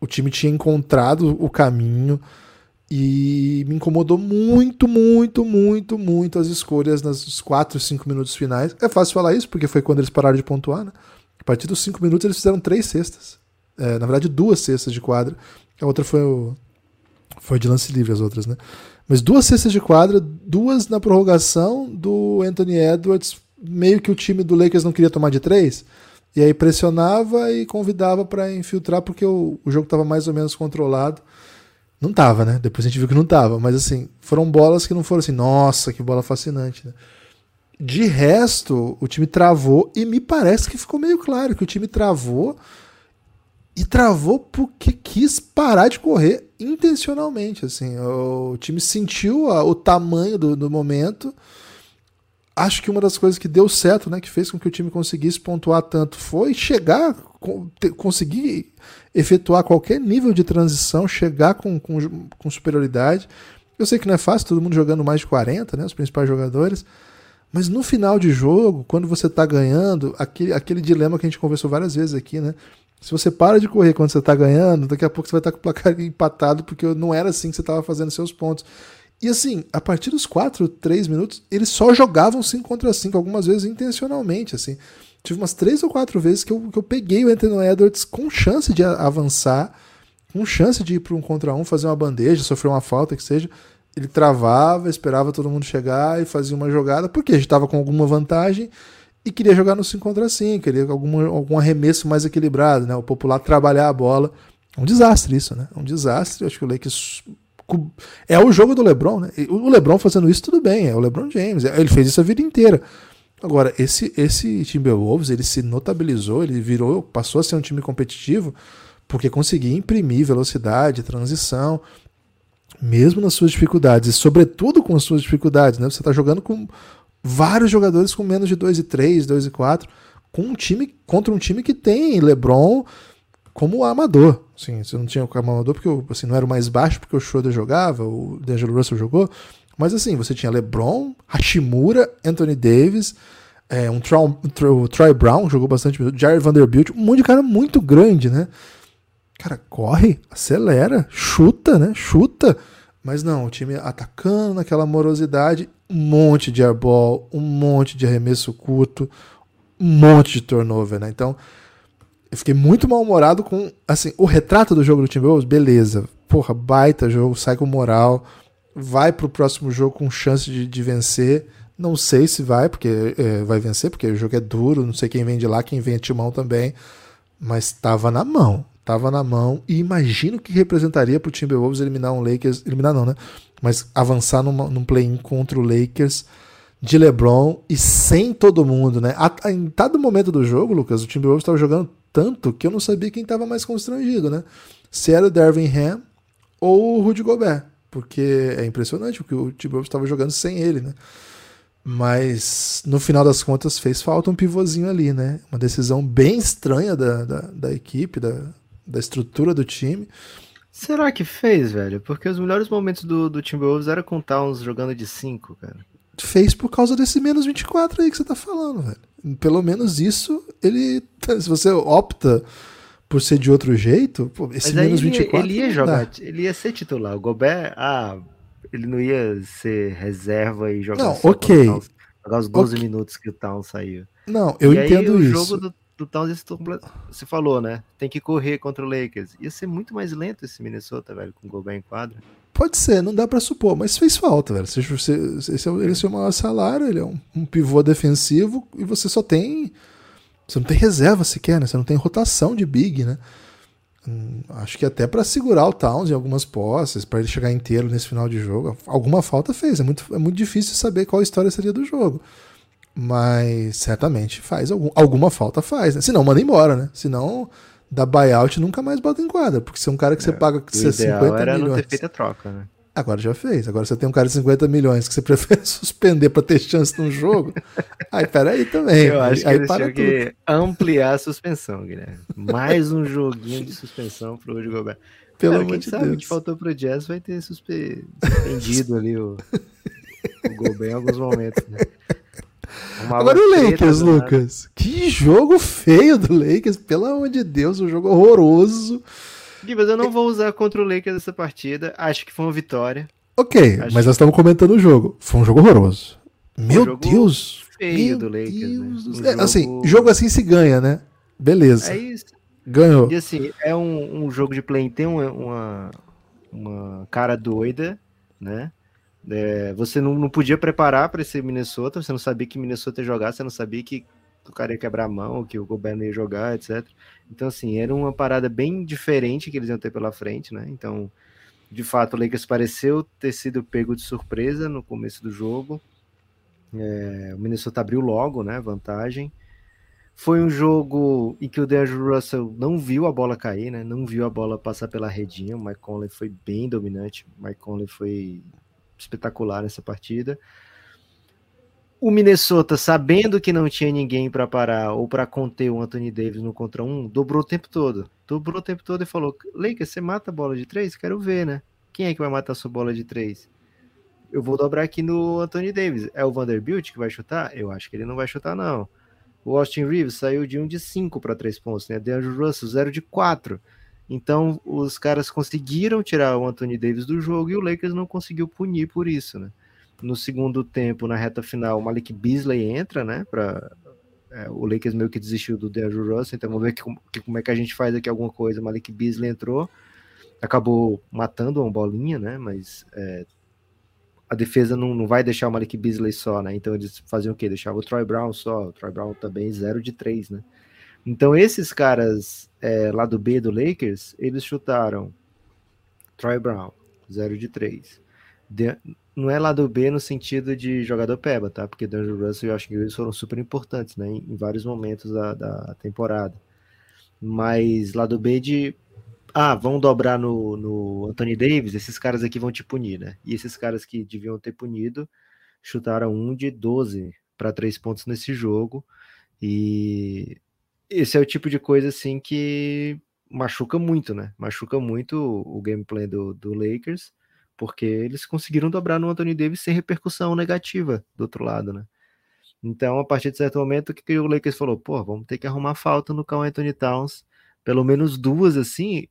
O time tinha encontrado o caminho. E me incomodou muito, muito, muito, muito as escolhas nos 4, 5 minutos finais. É fácil falar isso, porque foi quando eles pararam de pontuar, né? A partir dos 5 minutos eles fizeram três cestas. É, na verdade, duas cestas de quadra. A outra foi o, foi de lance livre, as outras, né? Mas duas cestas de quadra, duas na prorrogação do Anthony Edwards. Meio que o time do Lakers não queria tomar de três. E aí pressionava e convidava para infiltrar, porque o, o jogo estava mais ou menos controlado. Não tava, né? Depois a gente viu que não tava. Mas assim, foram bolas que não foram assim, nossa, que bola fascinante, né? De resto, o time travou e me parece que ficou meio claro que o time travou e travou porque quis parar de correr intencionalmente. Assim, o time sentiu o tamanho do, do momento acho que uma das coisas que deu certo, né, que fez com que o time conseguisse pontuar tanto, foi chegar, conseguir efetuar qualquer nível de transição, chegar com, com, com, superioridade. Eu sei que não é fácil, todo mundo jogando mais de 40, né, os principais jogadores, mas no final de jogo, quando você está ganhando, aquele, aquele dilema que a gente conversou várias vezes aqui, né, se você para de correr quando você está ganhando, daqui a pouco você vai estar tá com o placar empatado, porque não era assim que você estava fazendo seus pontos. E assim, a partir dos 4, 3 minutos, eles só jogavam 5 contra 5, algumas vezes intencionalmente, assim. Tive umas 3 ou 4 vezes que eu, que eu peguei o Anthony Edwards com chance de avançar, com chance de ir para um contra um, fazer uma bandeja, sofrer uma falta, que seja. Ele travava, esperava todo mundo chegar e fazia uma jogada, porque a gente estava com alguma vantagem e queria jogar no 5 contra 5, queria algum, algum arremesso mais equilibrado, né? O popular trabalhar a bola. É um desastre isso, né? É um desastre. Acho que o Lakers é o jogo do LeBron, né? O LeBron fazendo isso tudo bem, é o LeBron James, ele fez isso a vida inteira. Agora, esse esse Timberwolves, ele se notabilizou, ele virou, passou a ser um time competitivo porque conseguia imprimir velocidade, transição, mesmo nas suas dificuldades, e sobretudo com as suas dificuldades, né? Você está jogando com vários jogadores com menos de 2 e 3, 2 e 4, com um time contra um time que tem LeBron, como amador. Assim, você não tinha o amador porque assim, não era o mais baixo porque o Schroeder jogava, o D'Angelo Russell jogou. Mas assim, você tinha LeBron, Hashimura, Anthony Davis, é, um Troy, Brown jogou bastante, Jared Vanderbilt, um monte de cara muito grande, né? Cara, corre, acelera, chuta, né? Chuta. Mas não, o time atacando naquela morosidade, um monte de airball, um monte de arremesso curto, um monte de turnover, né? Então, eu fiquei muito mal-humorado com, assim, o retrato do jogo do Timberwolves, beleza. Porra, baita jogo, sai com moral, vai pro próximo jogo com chance de, de vencer. Não sei se vai, porque é, vai vencer, porque o jogo é duro, não sei quem vem de lá, quem vem é Timão também. Mas tava na mão, tava na mão. E imagino o que representaria pro Timberwolves eliminar um Lakers, eliminar não, né? Mas avançar numa, num play-in contra o Lakers de LeBron e sem todo mundo, né? Em dado momento do jogo, Lucas, o Timberwolves estava jogando tanto que eu não sabia quem estava mais constrangido, né? Se era o Dervin Ham ou o Rudy Gobert, porque é impressionante porque o Timberwolves estava jogando sem ele, né? Mas no final das contas fez falta um pivôzinho ali, né? Uma decisão bem estranha da, da, da equipe, da, da estrutura do time. Será que fez, velho? Porque os melhores momentos do, do Timberwolves era com Towns jogando de 5, cara. Fez por causa desse menos 24 aí que você tá falando, velho pelo menos isso, ele. Se você opta por ser de outro jeito, pô, esse Mas menos ele, 24. Ele ia jogar, ele ia ser titular. O Gobert, ah, ele não ia ser reserva e jogar não, ok. jogar os 12 okay. minutos que o Town saiu. Não, eu e entendo aí, o isso. Jogo do, do Towns, você falou, né? Tem que correr contra o Lakers. Ia ser muito mais lento esse Minnesota, velho, com o Gobert em quadra. Pode ser, não dá para supor, mas fez falta, velho. Você, você, esse é, ele é o seu maior salário, ele é um, um, pivô defensivo e você só tem. Você não tem reserva sequer, né? Você não tem rotação de big, né? Hum, acho que até para segurar o Towns em algumas posses, para ele chegar inteiro nesse final de jogo, alguma falta fez. É muito, é muito difícil saber qual a história seria do jogo. Mas certamente faz algum, alguma falta faz, né? Senão manda embora, né? Senão dá buyout nunca mais bota em quadra, porque se é um cara que você é, paga o 50 era milhões. Não ter feito a troca, né? Agora já fez. Agora você tem um cara de 50 milhões que você prefere suspender para ter chance num jogo. aí, peraí também. Eu acho aí, que eles tinham que ampliar a suspensão, Guilherme. Mais um joguinho de suspensão pro Rudy Gobert. Pelo cara, amor de sabe, Deus. O que faltou pro Jazz vai ter suspe... suspendido ali o, o Gobert em alguns momentos, né? Agora o Lakers, Lucas. Que jogo feio do Lakers, pelo amor de Deus, um jogo horroroso. Gibas, eu não vou usar contra o Lakers essa partida. Acho que foi uma vitória. Ok, Acho mas nós estamos comentando o jogo. Foi um jogo horroroso. Meu um Deus! Feio do Lakers, né? Um é, jogo... Assim, jogo assim se ganha, né? Beleza. É isso. Ganhou. E assim, é um, um jogo de play tem uma, uma, uma cara doida, né? É, você não, não podia preparar para esse Minnesota, você não sabia que Minnesota ia jogar, você não sabia que o cara ia quebrar a mão, que o governo ia jogar, etc. Então, assim, era uma parada bem diferente que eles iam ter pela frente, né? Então, de fato, o Lakers pareceu ter sido pego de surpresa no começo do jogo. É, o Minnesota abriu logo, né? Vantagem. Foi um jogo em que o DeAndre Russell não viu a bola cair, né? Não viu a bola passar pela redinha. O Mike Conley foi bem dominante. O Mike Conley foi espetacular nessa partida. O Minnesota, sabendo que não tinha ninguém para parar ou para conter o Anthony Davis no contra um, dobrou o tempo todo. Dobrou o tempo todo e falou: Lakers, você mata a bola de três? Quero ver, né? Quem é que vai matar a sua bola de três? Eu vou dobrar aqui no Anthony Davis. É o Vanderbilt que vai chutar? Eu acho que ele não vai chutar, não. O Austin Reeves saiu de um de 5 para 3 pontos, né? DeAndre Russell, 0 de 4. Então, os caras conseguiram tirar o Anthony Davis do jogo e o Lakers não conseguiu punir por isso, né? No segundo tempo, na reta final, o Malik Beasley entra, né? Pra, é, o Lakers meio que desistiu do DeAndre Russell, então vamos ver que, que, como é que a gente faz aqui alguma coisa. O Malik Beasley entrou, acabou matando uma bolinha, né? Mas é, a defesa não, não vai deixar o Malik Beasley só, né? Então eles faziam o quê? Deixavam o Troy Brown só. O Troy Brown também 0 de 3, né? Então esses caras é, lá do B do Lakers, eles chutaram Troy Brown, 0 de 3. De, não é lá do B no sentido de jogador peba, tá? Porque D'Angelo Russell e Austin Reeves foram super importantes, né? Em, vários momentos da, da, temporada. Mas lá do B de... Ah, vão dobrar no, no Anthony Davis, esses caras aqui vão te punir, né? E esses caras que deviam ter punido chutaram um de 12 para três pontos nesse jogo. E esse é o tipo de coisa assim que machuca muito, né? Machuca muito o, o gameplay do, do Lakers porque eles conseguiram dobrar no Anthony Davis sem repercussão negativa do outro lado, né? Então, a partir de certo momento, o que, o Lakers falou? Pô, vamos ter que arrumar falta no Carl Anthony Towns, pelo menos duas assim.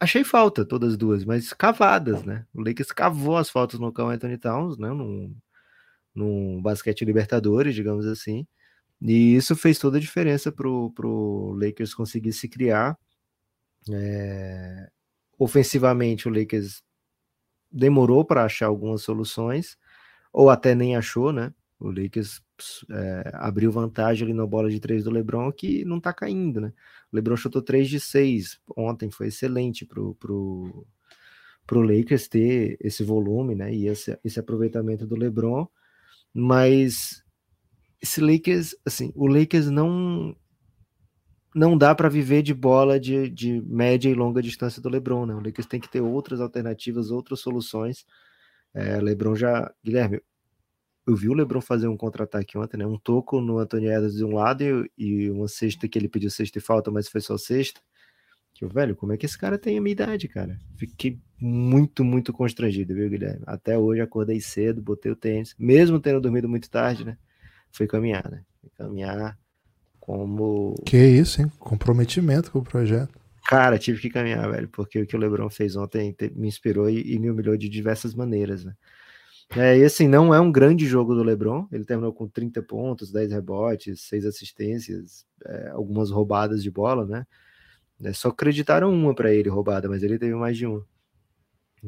Achei falta, todas duas, mas cavadas, né? O Lakers cavou as faltas no Carl Anthony Towns, né? Num, num basquete Libertadores, digamos assim. E isso fez toda a diferença para o Lakers conseguir se criar. É... Ofensivamente, o Lakers demorou para achar algumas soluções, ou até nem achou, né? O Lakers é, abriu vantagem ali na bola de três do LeBron, que não tá caindo, né? O LeBron chutou 3 de 6 ontem, foi excelente pro, pro, pro Lakers ter esse volume, né? E esse, esse aproveitamento do LeBron, mas esse Lakers, assim, o Lakers não não dá para viver de bola de, de média e longa distância do LeBron, né? O Lakers tem que ter outras alternativas, outras soluções. É, LeBron já, Guilherme, eu vi o LeBron fazer um contra-ataque ontem, né? Um toco no Anthony Edwards de um lado e, e, uma cesta que ele pediu sexta e falta, mas foi só sexta. Que velho, como é que esse cara tem a minha idade, cara? Fiquei muito, muito constrangido, viu, Guilherme? Até hoje acordei cedo, botei o tênis, mesmo tendo dormido muito tarde, né? Fui caminhar, né? Fui caminhar como. Que isso, hein? Comprometimento com o projeto. Cara, tive que caminhar, velho, porque o que o Lebron fez ontem me inspirou e, e me humilhou de diversas maneiras, né? É, e assim, não é um grande jogo do LeBron. Ele terminou com 30 pontos, 10 rebotes, 6 assistências, é, algumas roubadas de bola, né? É, só acreditaram uma para ele roubada, mas ele teve mais de uma.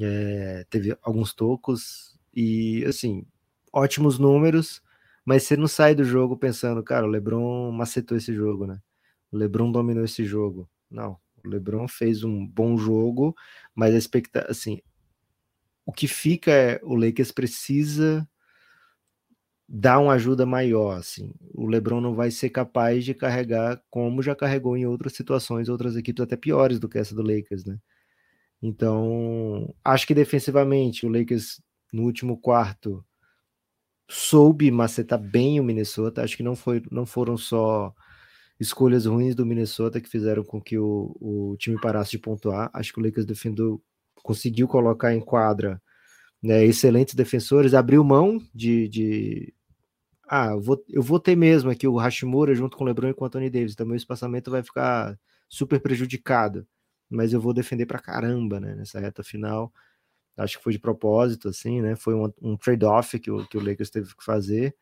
É, teve alguns tocos e, assim, ótimos números, mas você não sai do jogo pensando, cara, o LeBron macetou esse jogo, né? O LeBron dominou esse jogo. Não, o LeBron fez um bom jogo, mas a expectativa, assim, o que fica é o Lakers precisa dar uma ajuda maior, assim. O LeBron não vai ser capaz de carregar como já carregou em outras situações, outras equipes até piores do que essa do Lakers, né? Então, acho que defensivamente o Lakers no último quarto soube macetar bem o Minnesota. Acho que não foi não foram só escolhas ruins do Minnesota que fizeram com que o, o time parasse de pontuar. Acho que o Lakers defendeu conseguiu colocar em quadra né, excelentes defensores, abriu mão de, de ah, eu vou, eu vou ter mesmo aqui o Hashimura junto com o LeBron e com o Anthony Davis, então meu espaçamento vai ficar super prejudicado, mas eu vou defender pra caramba, né, nessa reta final. Acho que foi de propósito, assim, né? Foi um, um trade-off que o, que o Lakers teve que fazer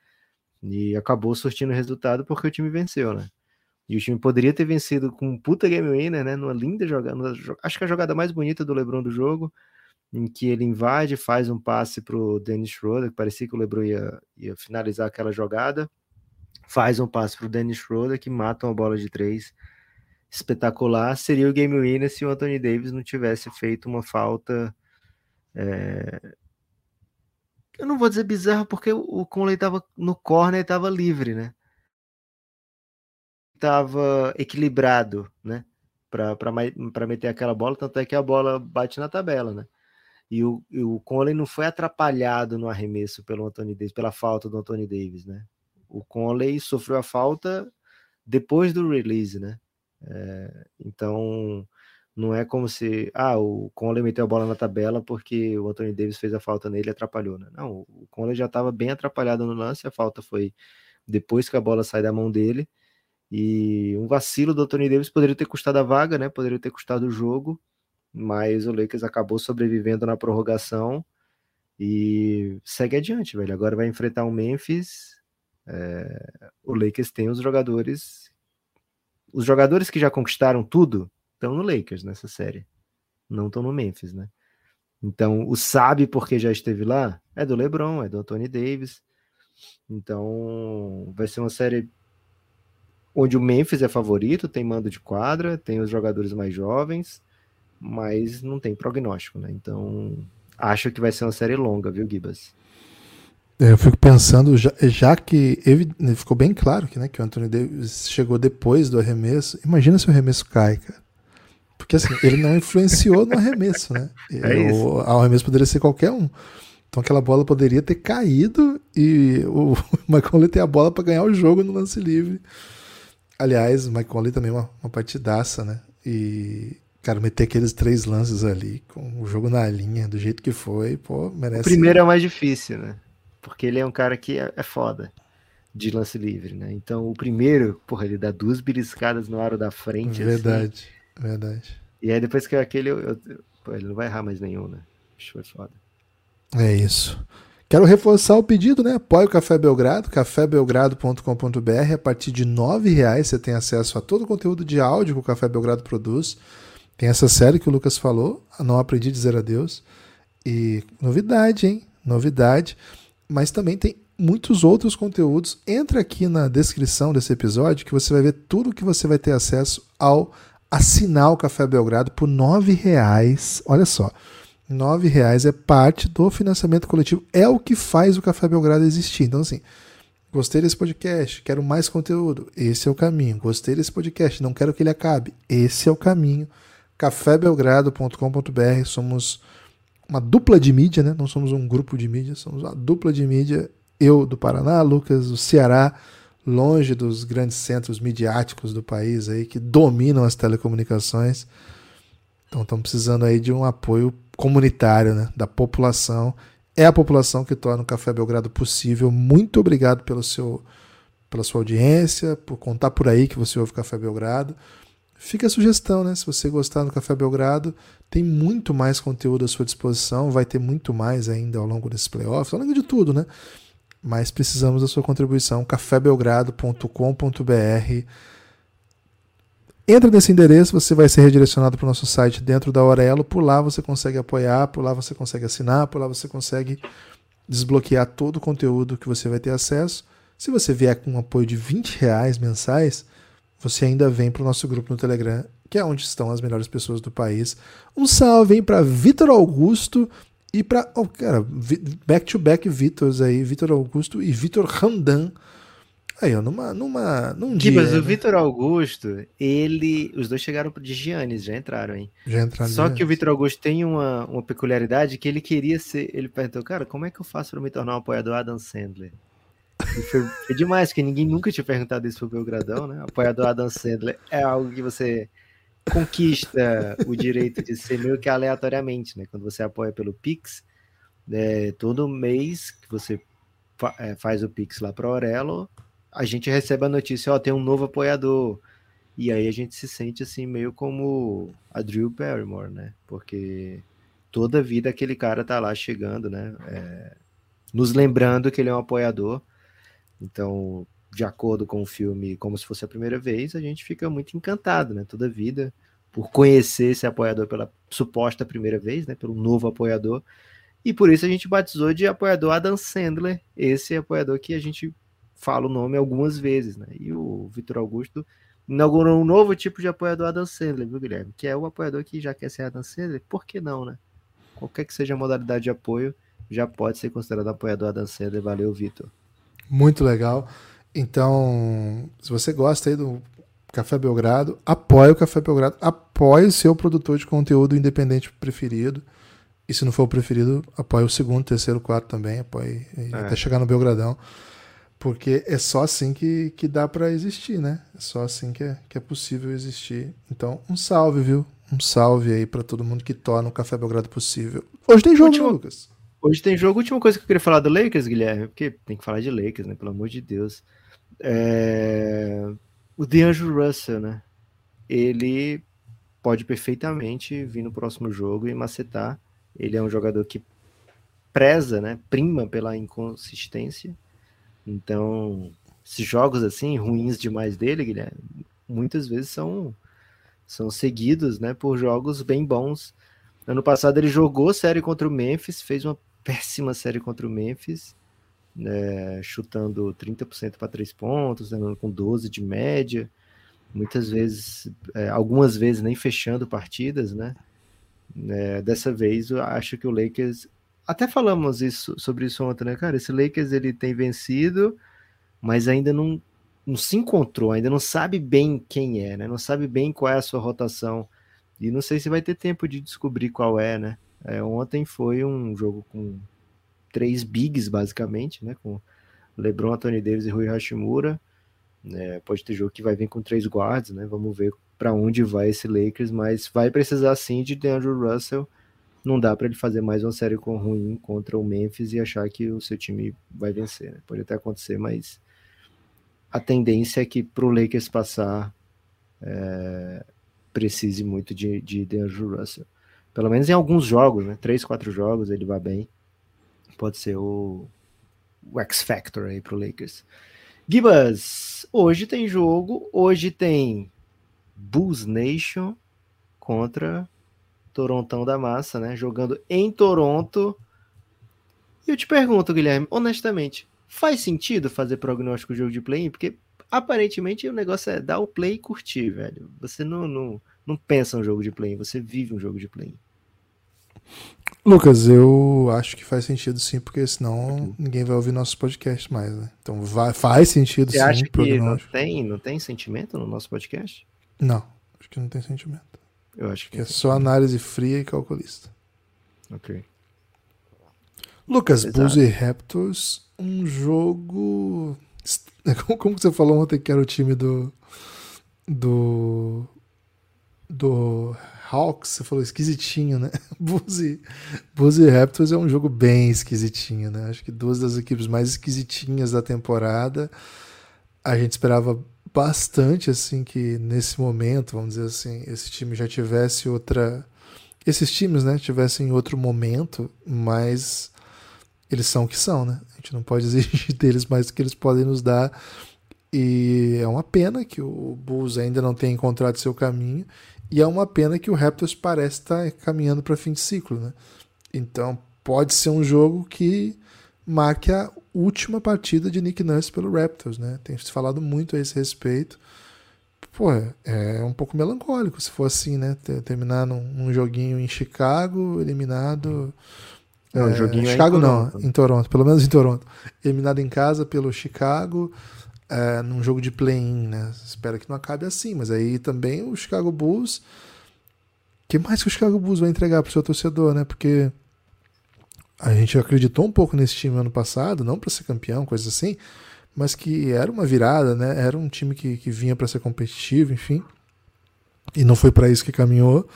e acabou surtindo resultado porque o time venceu, né? E o time poderia ter vencido com um puta game winner, né? Numa linda jogada, acho que a jogada mais bonita do LeBron do jogo, em que ele invade, faz um passe pro Dennis Schroeder, que parecia que o LeBron ia, ia finalizar aquela jogada, faz um passe pro Dennis Schroeder, que mata uma bola de três espetacular. Seria o game winner se o Anthony Davis não tivesse feito uma falta. É... Eu não vou dizer bizarro, porque o Conley estava no corner e estava livre, né? estava equilibrado, né? Para meter aquela bola, tanto é que a bola bate na tabela, né? E o, e o Conley não foi atrapalhado no arremesso pelo Anthony Davis, pela falta do Anthony Davis, né? O Conley sofreu a falta depois do release, né? É, então não é como se ah, o Conley meteu a bola na tabela porque o Anthony Davis fez a falta nele e atrapalhou, né? Não, o Conley já estava bem atrapalhado no lance, a falta foi depois que a bola sai da mão dele e um vacilo do Tony Davis poderia ter custado a vaga, né? Poderia ter custado o jogo, mas o Lakers acabou sobrevivendo na prorrogação e segue adiante, velho. Agora vai enfrentar o Memphis. É... o Lakers tem os jogadores. Os jogadores que já conquistaram tudo estão no Lakers nessa série. Não estão no Memphis, né? Então, o sabe porque já esteve lá é do LeBron, é do Anthony Davis. Então, vai ser uma série onde o Memphis é favorito, tem mando de quadra, tem os jogadores mais jovens, mas não tem prognóstico, né? Então, acho que vai ser uma série longa, viu, Gibas? É, eu fico pensando, já, já que ficou bem claro que, né, que o Anthony Davis chegou depois do arremesso, imagina se o arremesso cai, cara. Porque assim, ele não influenciou no arremesso, né? É o, o arremesso poderia ser qualquer um. Então aquela bola poderia ter caído e o Michael ter a bola para ganhar o jogo no lance livre. Aliás, o Mike Conley também é uma, uma partidaça, né? E, cara, meter aqueles três lances ali, com o jogo na linha, do jeito que foi, pô, merece. O primeiro é o mais difícil, né? Porque ele é um cara que é, é foda de lance livre, né? Então, o primeiro, porra, ele dá duas beliscadas no aro da frente. Assim. Verdade. Verdade. E aí, depois que aquele, eu, eu, pô, ele não vai errar mais nenhum, né? Foi foda. É isso. Quero reforçar o pedido, né? Apoie o Café Belgrado, cafébelgrado.com.br. A partir de R$ reais você tem acesso a todo o conteúdo de áudio que o Café Belgrado produz. Tem essa série que o Lucas falou, Não Aprendi a Dizer Adeus. E novidade, hein? Novidade. Mas também tem muitos outros conteúdos. Entra aqui na descrição desse episódio que você vai ver tudo que você vai ter acesso ao assinar o Café Belgrado por R$ reais. Olha só. R$ reais é parte do financiamento coletivo, é o que faz o Café Belgrado existir. Então, assim, gostei desse podcast, quero mais conteúdo, esse é o caminho. Gostei desse podcast, não quero que ele acabe, esse é o caminho. cafébelgrado.com.br, somos uma dupla de mídia, né? Não somos um grupo de mídia, somos uma dupla de mídia. Eu do Paraná, Lucas do Ceará, longe dos grandes centros midiáticos do país aí que dominam as telecomunicações. Então estamos precisando aí de um apoio comunitário, né, da população. É a população que torna o Café Belgrado possível. Muito obrigado pelo seu, pela sua audiência, por contar por aí que você ouve Café Belgrado. fica a sugestão, né? Se você gostar do Café Belgrado, tem muito mais conteúdo à sua disposição, vai ter muito mais ainda ao longo desses playoffs, ao longo de tudo, né? Mas precisamos da sua contribuição, cafébelgrado.com.br. Entra nesse endereço, você vai ser redirecionado para o nosso site dentro da Aurelo. Por lá você consegue apoiar, por lá você consegue assinar, por lá você consegue desbloquear todo o conteúdo que você vai ter acesso. Se você vier com um apoio de 20 reais mensais, você ainda vem para o nosso grupo no Telegram, que é onde estão as melhores pessoas do país. Um salve para Vitor Augusto e para, oh, cara, back to back Vitors aí, Vitor Augusto e Vitor Randan. Aí, ó, numa, numa, num dia. Mas o né? Vitor Augusto, ele. Os dois chegaram de Giannis, já entraram, hein? Já entraram. Só que o Vitor Augusto tem uma, uma peculiaridade que ele queria ser. Ele perguntou, cara, como é que eu faço para me tornar um apoiador Adam Sandler? E foi, foi demais, porque ninguém nunca tinha perguntado isso pro Belgradão, né? Apoiador Adam Sandler é algo que você conquista o direito de ser meio que aleatoriamente, né? Quando você apoia pelo Pix, é, todo mês que você fa é, faz o Pix lá para Aurelo, a gente recebe a notícia, ó, tem um novo apoiador. E aí a gente se sente assim, meio como a Drew Barrymore, né? Porque toda vida aquele cara tá lá chegando, né? É, nos lembrando que ele é um apoiador. Então, de acordo com o filme Como Se Fosse a Primeira Vez, a gente fica muito encantado, né? Toda vida, por conhecer esse apoiador pela suposta primeira vez, né? Pelo novo apoiador. E por isso a gente batizou de apoiador Adam Sandler, esse apoiador que a gente fala o nome algumas vezes, né? E o Vitor Augusto inaugurou um novo tipo de apoiador Adam Sandler, viu, Guilherme? Que é o apoiador que já quer ser Adam Sandler, por que não, né? Qualquer que seja a modalidade de apoio, já pode ser considerado apoiador Adam Sandler. Valeu, Vitor. Muito legal. Então, se você gosta aí do Café Belgrado, apoie o Café Belgrado, apoie o seu produtor de conteúdo independente preferido. E se não for o preferido, apoie o segundo, terceiro, quarto também, apoie é. até chegar no Belgradão. Porque é só assim que, que dá para existir, né? É só assim que é, que é possível existir. Então, um salve, viu? Um salve aí para todo mundo que torna o Café Belgrado possível. Hoje tem jogo, Último... Lucas? Hoje tem jogo. Última coisa que eu queria falar do Lakers, Guilherme, porque tem que falar de Lakers, né? Pelo amor de Deus. É... O DeAngelo Russell, né? Ele pode perfeitamente vir no próximo jogo e macetar. Ele é um jogador que preza, né? Prima pela inconsistência. Então, esses jogos assim, ruins demais dele, Guilherme, muitas vezes são, são seguidos, né? Por jogos bem bons. Ano passado ele jogou série contra o Memphis, fez uma péssima série contra o Memphis, né, chutando 30% para três pontos, né, com 12 de média, muitas vezes, é, algumas vezes nem fechando partidas, né? É, dessa vez eu acho que o Lakers, até falamos isso sobre isso ontem, né, cara? Esse Lakers ele tem vencido, mas ainda não, não se encontrou, ainda não sabe bem quem é, né? Não sabe bem qual é a sua rotação. E não sei se vai ter tempo de descobrir qual é, né? É, ontem foi um jogo com três bigs, basicamente, né? Com LeBron, Anthony Davis e Rui Hashimura. É, pode ter jogo que vai vir com três guards, né? Vamos ver para onde vai esse Lakers, mas vai precisar sim de DeAndre Russell. Não dá para ele fazer mais uma série com ruim contra o Memphis e achar que o seu time vai vencer. Né? Pode até acontecer, mas a tendência é que para o Lakers passar é, precise muito de, de DeAndre Russell. Pelo menos em alguns jogos, né? Três, quatro jogos ele vai bem. Pode ser o, o X Factor aí pro Lakers. Gibas, hoje tem jogo. Hoje tem Bulls Nation contra Torontão da Massa, né? Jogando em Toronto. E eu te pergunto, Guilherme, honestamente, faz sentido fazer prognóstico de jogo de play? Porque aparentemente o negócio é dar o play e curtir, velho. Você não, não, não pensa um jogo de play, você vive um jogo de play. Lucas, eu acho que faz sentido sim, porque senão ninguém vai ouvir nossos podcasts mais, né? Então vai, faz sentido Você sim. Acha que não tem, não tem sentimento no nosso podcast? Não, acho que não tem sentimento. Eu acho que, que é só análise fria e calculista. Ok. Lucas, Bulls e Raptors, um jogo. Como você falou ontem que era o time do. Do. Do Hawks, você falou esquisitinho, né? Bulls e Raptors é um jogo bem esquisitinho, né? Acho que duas das equipes mais esquisitinhas da temporada. A gente esperava bastante assim que nesse momento, vamos dizer assim, esse time já tivesse outra esses times, né, tivessem outro momento, mas eles são o que são, né? A gente não pode exigir deles mais do que eles podem nos dar. E é uma pena que o Bulls ainda não tenha encontrado seu caminho. E é uma pena que o Raptors parece estar caminhando para fim de ciclo, né? Então pode ser um jogo que marque a última partida de Nick Nurse pelo Raptors, né? Tem se falado muito a esse respeito. Pô, é um pouco melancólico se for assim, né? Terminar num, num joguinho em Chicago, eliminado. Não, é, joguinho Chicago é em não, em Toronto, pelo menos em Toronto. Eliminado em casa pelo Chicago, é, num jogo de play-in, né? Espero que não acabe assim, mas aí também o Chicago Bulls. O que mais que o Chicago Bulls vai entregar pro seu torcedor, né? Porque a gente acreditou um pouco nesse time ano passado, não para ser campeão, coisa assim, mas que era uma virada, né? Era um time que, que vinha para ser competitivo, enfim. E não foi para isso que caminhou.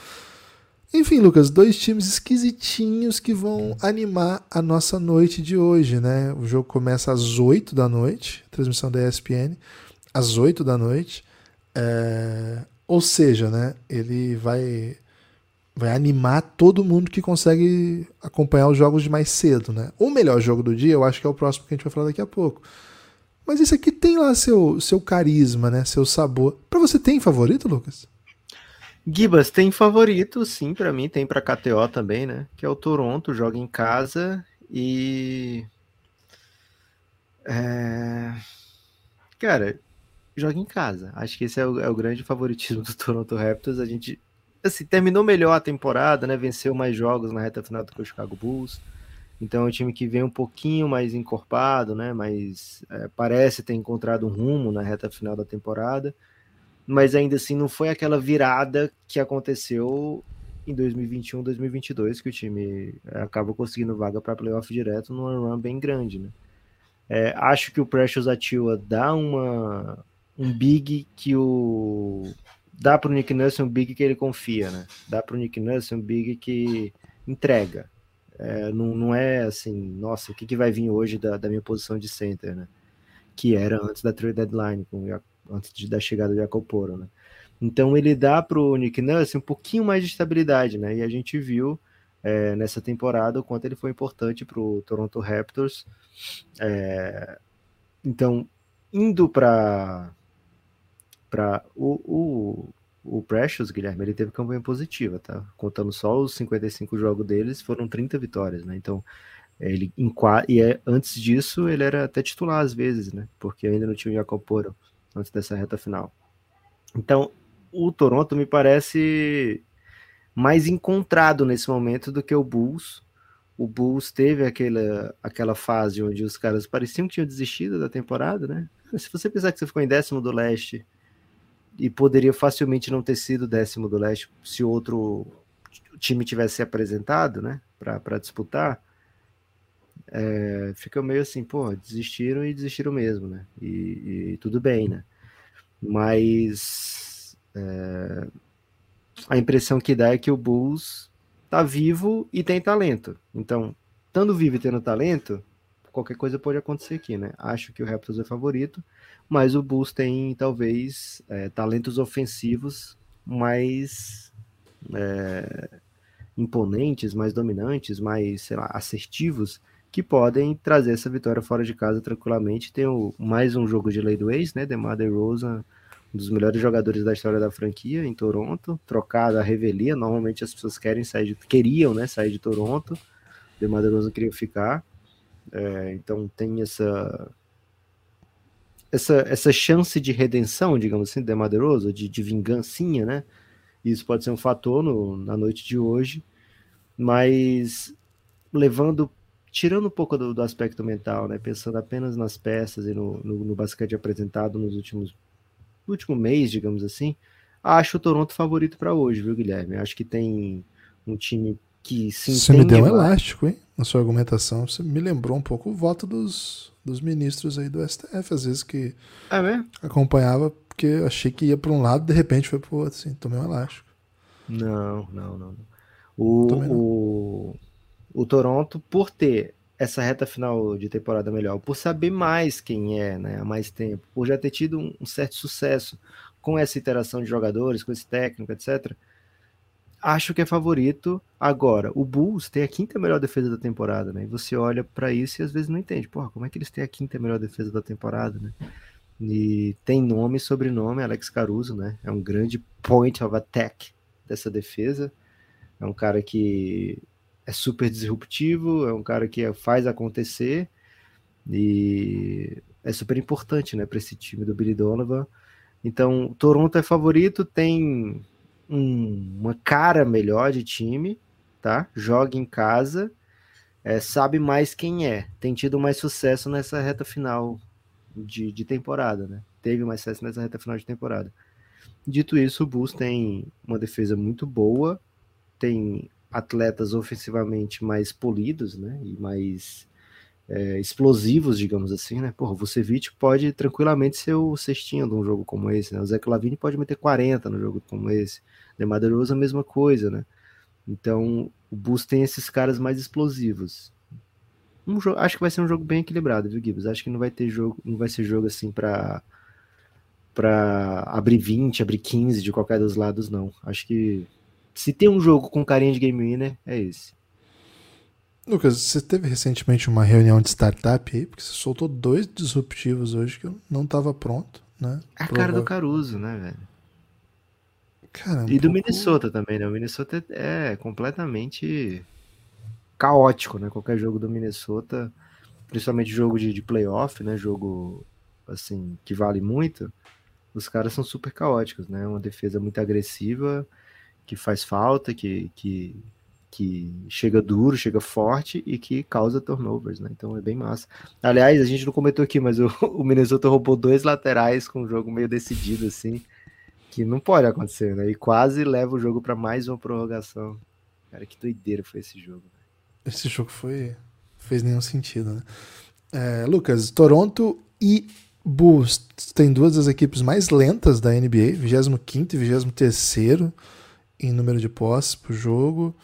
Enfim, Lucas, dois times esquisitinhos que vão animar a nossa noite de hoje, né? O jogo começa às 8 da noite, transmissão da ESPN, às 8 da noite. É... Ou seja, né? Ele vai vai animar todo mundo que consegue acompanhar os jogos de mais cedo, né? O melhor jogo do dia, eu acho que é o próximo que a gente vai falar daqui a pouco. Mas esse aqui tem lá seu, seu carisma, né? Seu sabor. Para você tem favorito, Lucas? Gibas tem favorito, sim, para mim tem para KTO também, né? Que é o Toronto, joga em casa e é... cara, joga em casa. Acho que esse é o, é o grande favoritismo do Toronto Raptors. A gente assim, terminou melhor a temporada, né? Venceu mais jogos na reta final do que o Chicago Bulls. Então é um time que vem um pouquinho mais encorpado, né? Mas é, parece ter encontrado um rumo na reta final da temporada. Mas ainda assim não foi aquela virada que aconteceu em 2021, 2022 que o time é, acaba conseguindo vaga para playoff direto num run bem grande, né? É, acho que o Precious Atua dá uma um big que o dá para o Nick Nurse um big que ele confia, né? Dá para o Nick Nurse um big que entrega. É, não, não é assim, nossa, o que, que vai vir hoje da, da minha posição de center, né? Que era antes da trade deadline, com, antes de, da chegada de Jacob Poro, né? Então ele dá para o Nick Nurse um pouquinho mais de estabilidade, né? E a gente viu é, nessa temporada o quanto ele foi importante para o Toronto Raptors. É, então, indo para para o, o, o Precious, Guilherme, ele teve campanha positiva, tá? Contando só os 55 jogos deles, foram 30 vitórias, né? Então, ele em e é, antes disso ele era até titular às vezes, né? Porque ainda não tinha o Jacob Poro antes dessa reta final. Então, o Toronto me parece mais encontrado nesse momento do que o Bulls. O Bulls teve aquela, aquela fase onde os caras pareciam que tinham desistido da temporada, né? Se você pensar que você ficou em décimo do leste e poderia facilmente não ter sido décimo do leste se outro time tivesse se apresentado, né, para disputar. É, fica meio assim, pô, desistiram e desistiram mesmo, né? E, e tudo bem, né? Mas é, a impressão que dá é que o Bulls tá vivo e tem talento. Então, estando vivo e tendo talento, qualquer coisa pode acontecer aqui, né? Acho que o Raptors é favorito, mas o Bulls tem talvez é, talentos ofensivos mais é, imponentes, mais dominantes, mais, sei lá, assertivos, que podem trazer essa vitória fora de casa tranquilamente. Tem o, mais um jogo de ex, né? DeMar DeRozan, um dos melhores jogadores da história da franquia em Toronto, trocado a revelia. Normalmente as pessoas querem sair de, queriam, né, sair de Toronto. DeMar DeRozan queria ficar. É, então tem essa essa, essa chance de redenção, digamos assim, de Maderoso, de, de vingancinha, né? Isso pode ser um fator no, na noite de hoje, mas levando, tirando um pouco do, do aspecto mental, né? Pensando apenas nas peças e no, no, no basquete apresentado nos últimos no último mês, digamos assim, acho o Toronto favorito para hoje, viu, Guilherme? Acho que tem um time que se Você me deu um elástico, hein? Na sua argumentação. Você me lembrou um pouco o voto dos, dos ministros aí do STF, às vezes que é acompanhava, porque achei que ia para um lado, de repente foi para o outro, assim, tomei um elástico. Não, não, não. O, o, o Toronto, por ter essa reta final de temporada melhor, por saber mais quem é, né, há mais tempo, por já ter tido um, certo sucesso com essa interação de jogadores, com esse técnico, etc. Acho que é favorito. Agora, o Bulls tem a quinta melhor defesa da temporada, né? E você olha para isso e às vezes não entende. Porra, como é que eles têm a quinta melhor defesa da temporada, né? E tem nome e sobrenome, Alex Caruso, né? É um grande point of attack dessa defesa. É um cara que é super disruptivo, é um cara que faz acontecer e é super importante, né, para esse time do Billy Donovan. Então, Toronto é favorito, tem um, uma cara melhor de time, tá? Joga em casa, é, sabe mais quem é, tem tido mais sucesso nessa reta final de, de temporada, né? Teve mais sucesso nessa reta final de temporada. Dito isso, o Bulls tem uma defesa muito boa, tem atletas ofensivamente mais polidos, né? E mais é, explosivos, digamos assim, né? Porra, o Vucevic pode tranquilamente ser o cestinho de um jogo como esse, né? O Zé Lavine pode meter 40 no jogo como esse. Neymar DeRozan a mesma coisa, né? Então, o Bulls tem esses caras mais explosivos. Um jogo, acho que vai ser um jogo bem equilibrado, viu, Gibbs? Acho que não vai ter jogo, não vai ser jogo assim para para abrir 20, abrir 15 de qualquer dos lados, não. Acho que se tem um jogo com carinha de game winner, é esse. Lucas, você teve recentemente uma reunião de startup aí, porque você soltou dois disruptivos hoje que eu não estava pronto, né? A cara do Caruso, né, velho? Cara, um e do pouco... Minnesota também, né? O Minnesota é completamente caótico, né? Qualquer jogo do Minnesota, principalmente jogo de, de playoff, né? Jogo assim que vale muito. Os caras são super caóticos, né? Uma defesa muito agressiva, que faz falta, que, que que chega duro, chega forte e que causa turnovers, né? Então é bem massa. Aliás, a gente não comentou aqui, mas o, o Minnesota roubou dois laterais com um jogo meio decidido, assim, que não pode acontecer, né? E quase leva o jogo para mais uma prorrogação. Cara, que doideira foi esse jogo. Esse jogo foi. fez nenhum sentido, né? É, Lucas, Toronto e Bulls tem duas das equipes mais lentas da NBA, 25 e 23 em número de posses por jogo.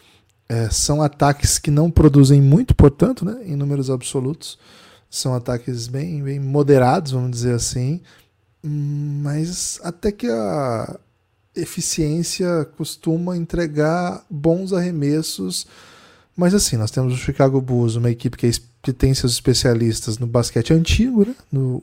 É, são ataques que não produzem muito, portanto, né, em números absolutos. São ataques bem, bem moderados, vamos dizer assim. Mas até que a eficiência costuma entregar bons arremessos. Mas assim, nós temos o Chicago Bulls, uma equipe que, é, que tem seus especialistas no basquete antigo, né? no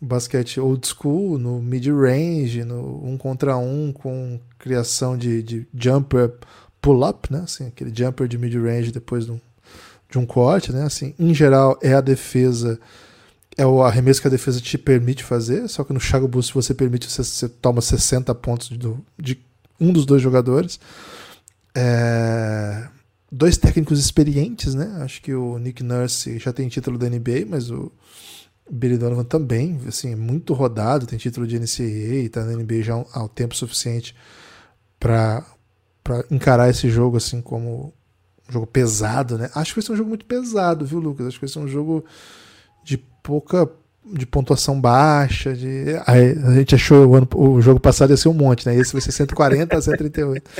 basquete old school, no mid-range, no um contra um, com criação de, de jumper pull-up, né? Assim, aquele jumper de mid-range depois de um, de um corte, né? Assim, em geral é a defesa, é o arremesso que a defesa te permite fazer, só que no Chicago Bulls você permite, você, você toma 60 pontos de, de, um dos dois jogadores. É, dois técnicos experientes, né? Acho que o Nick Nurse já tem título da NBA, mas o Billy Donovan também, assim, muito rodado, tem título de NCAA, está na NBA já há um tempo suficiente para encarar esse jogo assim como um jogo pesado, né? Acho que vai ser um jogo muito pesado, viu, Lucas? Acho que vai ser um jogo de pouca de pontuação baixa, de a, gente achou o, ano, o jogo passado ia ser um monte, né? Esse vai ser 140 a 138.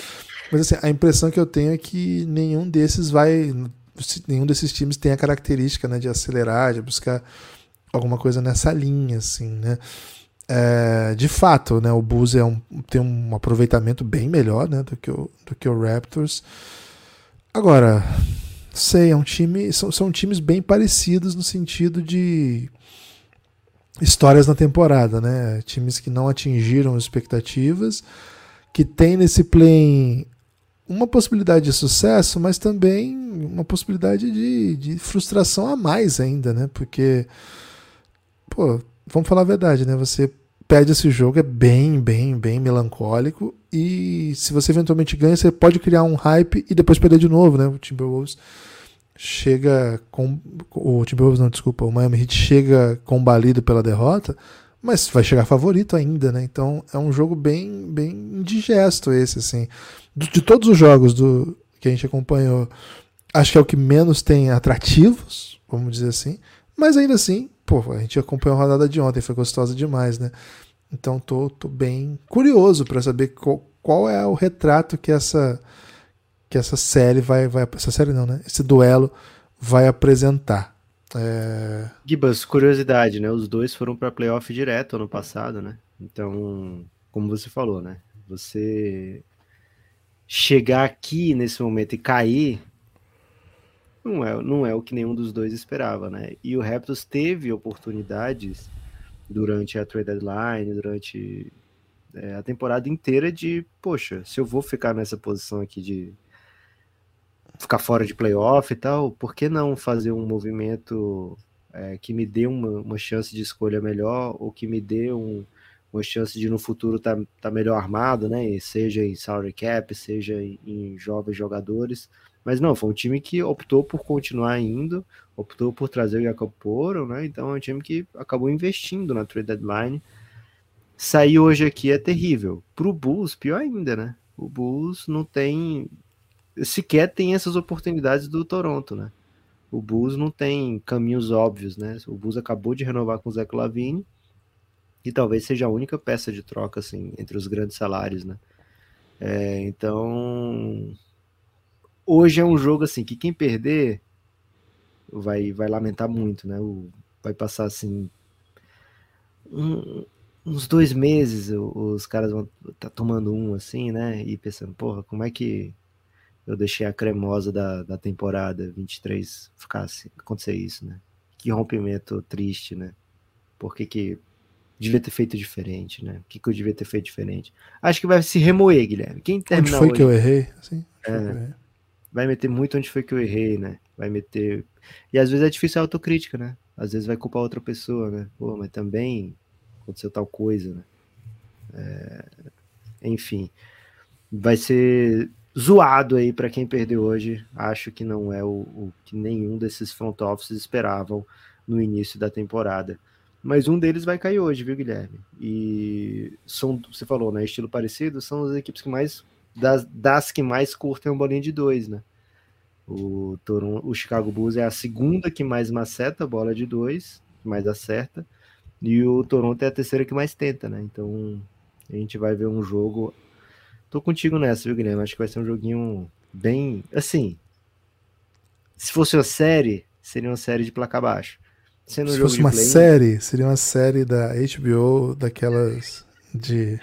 Mas assim, a impressão que eu tenho é que nenhum desses vai nenhum desses times tem a característica, né, de acelerar, de buscar alguma coisa nessa linha assim, né? É, de fato, né, o Bulls é um, tem um aproveitamento bem melhor né, do, que o, do que o Raptors. Agora, sei, é um time, são, são times bem parecidos no sentido de histórias na temporada, né? Times que não atingiram expectativas, que tem nesse play uma possibilidade de sucesso, mas também uma possibilidade de, de frustração a mais ainda, né? Porque, pô, vamos falar a verdade, né? Você perde esse jogo, é bem, bem, bem melancólico. E se você eventualmente ganha, você pode criar um hype e depois perder de novo, né? O Timberwolves chega com. O Timberwolves, não, desculpa, o Miami Heat chega combalido pela derrota, mas vai chegar favorito ainda, né? Então é um jogo bem, bem indigesto esse, assim. De todos os jogos do que a gente acompanhou, acho que é o que menos tem atrativos, vamos dizer assim. Mas ainda assim, pô, a gente acompanhou a rodada de ontem, foi gostosa demais, né? Então tô, tô bem curioso para saber qual, qual é o retrato que essa que essa série vai vai essa série não, né? Esse duelo vai apresentar. É... Gibas, curiosidade, né? Os dois foram para playoff direto ano passado, né? Então, como você falou, né? Você chegar aqui nesse momento e cair não é, não é o que nenhum dos dois esperava, né? E o Raptors teve oportunidades durante a trade deadline, durante é, a temporada inteira de, poxa, se eu vou ficar nessa posição aqui de ficar fora de playoff e tal, por que não fazer um movimento é, que me dê uma, uma chance de escolha melhor ou que me dê um, uma chance de no futuro estar tá, tá melhor armado, né? Seja em salary cap, seja em, em jovens jogadores. Mas não, foi um time que optou por continuar indo, optou por trazer o Jacob Poro, né? Então é um time que acabou investindo na trade deadline. Sair hoje aqui é terrível. Para o Bulls, pior ainda, né? O Bulls não tem. sequer tem essas oportunidades do Toronto, né? O Bulls não tem caminhos óbvios, né? O Bulls acabou de renovar com o Zach Lavine e talvez seja a única peça de troca, assim, entre os grandes salários, né? É, então, hoje é um jogo assim que quem perder vai, vai lamentar muito, né? O, vai passar assim um, uns dois meses os caras vão estar tá tomando um assim, né? E pensando, porra, como é que eu deixei a cremosa da, da temporada 23 ficar assim, acontecer isso, né? Que rompimento triste, né? Por que que devia ter feito diferente, né? O que, que eu devia ter feito diferente? Acho que vai se remoer, Guilherme. Quem terminar Onde foi hoje, que eu errei? Assim, é, vai meter muito onde foi que eu errei, né? Vai meter. E às vezes é difícil a autocrítica, né? Às vezes vai culpar outra pessoa, né? Pô, mas também aconteceu tal coisa, né? É... Enfim, vai ser zoado aí para quem perdeu hoje. Acho que não é o, o, que nenhum desses front offices esperavam no início da temporada. Mas um deles vai cair hoje, viu, Guilherme? E são, você falou, né? Estilo parecido, são as equipes que mais das, das que mais curtem um bolinha de dois, né? O, Toronto, o Chicago Bulls é a segunda que mais maceta a bola de dois, que mais acerta, e o Toronto é a terceira que mais tenta, né? Então a gente vai ver um jogo. Tô contigo nessa, viu, Guilherme? Acho que vai ser um joguinho bem. Assim. Se fosse uma série, seria uma série de placa baixo. Sendo Se fosse uma play, série, seria uma série da HBO, daquelas de.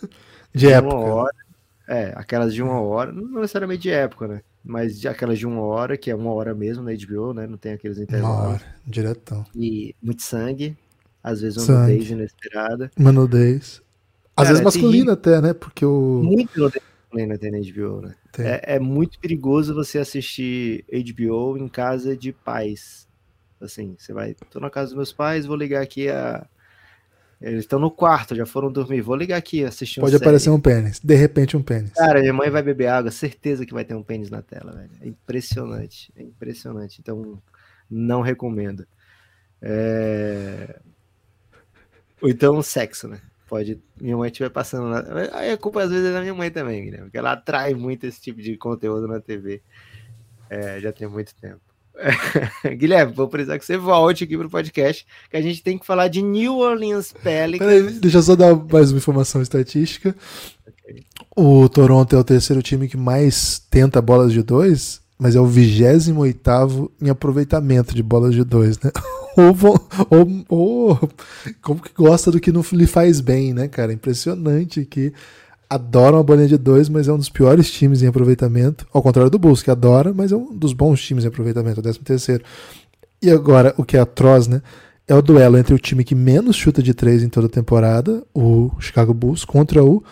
de época. Hora, é, aquelas de uma hora, não necessariamente de época, né? Mas de aquelas de uma hora, que é uma hora mesmo na HBO, né? Não tem aqueles intervalos. Uma hora, diretão. E muito sangue, às vezes uma sangue. nudez inesperada. Uma nudez. Às Cara, vezes masculina até, né? Porque o. Muito nudez masculina tem na HBO, né? É, é muito perigoso você assistir HBO em casa de pais. Assim, você vai, tô na casa dos meus pais, vou ligar aqui a eles estão no quarto, já foram dormir. Vou ligar aqui, assistir um Pode aparecer um pênis. De repente, um pênis. Cara, minha mãe vai beber água, certeza que vai ter um pênis na tela, velho. É impressionante. É impressionante. Então, não recomendo. É... Ou então, sexo, né? Pode. Minha mãe estiver passando. Na... Aí a culpa às vezes é da minha mãe também, Guilherme, porque ela atrai muito esse tipo de conteúdo na TV. É, já tem muito tempo. Guilherme, vou precisar que você volte aqui pro podcast, que a gente tem que falar de New Orleans Pelicans. Peraí, deixa eu só dar mais uma informação estatística. O Toronto é o terceiro time que mais tenta bolas de dois, mas é o 28 em aproveitamento de bolas de dois, né? ou, ou, ou, como que gosta do que não lhe faz bem, né, cara? Impressionante que adoram a bolinha de dois, mas é um dos piores times em aproveitamento. Ao contrário do Bulls, que adora, mas é um dos bons times em aproveitamento, o 13 terceiro. E agora, o que é atroz, né? É o duelo entre o time que menos chuta de três em toda a temporada, o Chicago Bulls, contra o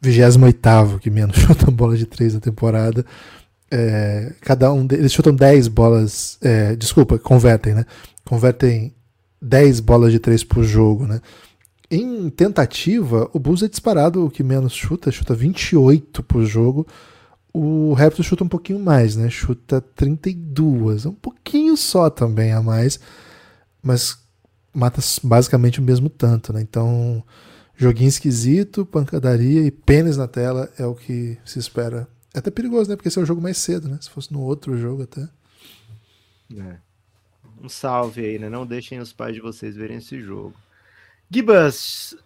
28 que menos chuta bola de três na temporada. É, cada um deles chutam 10 bolas. É, desculpa, convertem, né? Convertem 10 bolas de três por jogo, né? Em tentativa, o Bulls é disparado o que menos chuta, chuta 28 por jogo. O Raptors chuta um pouquinho mais, né? Chuta 32, um pouquinho só também a mais, mas mata basicamente o mesmo tanto, né? Então, joguinho esquisito, pancadaria e pênis na tela é o que se espera. É até perigoso, né? Porque esse é o jogo mais cedo, né? Se fosse no outro jogo até. É. Um salve aí, né? Não deixem os pais de vocês verem esse jogo. Gibas,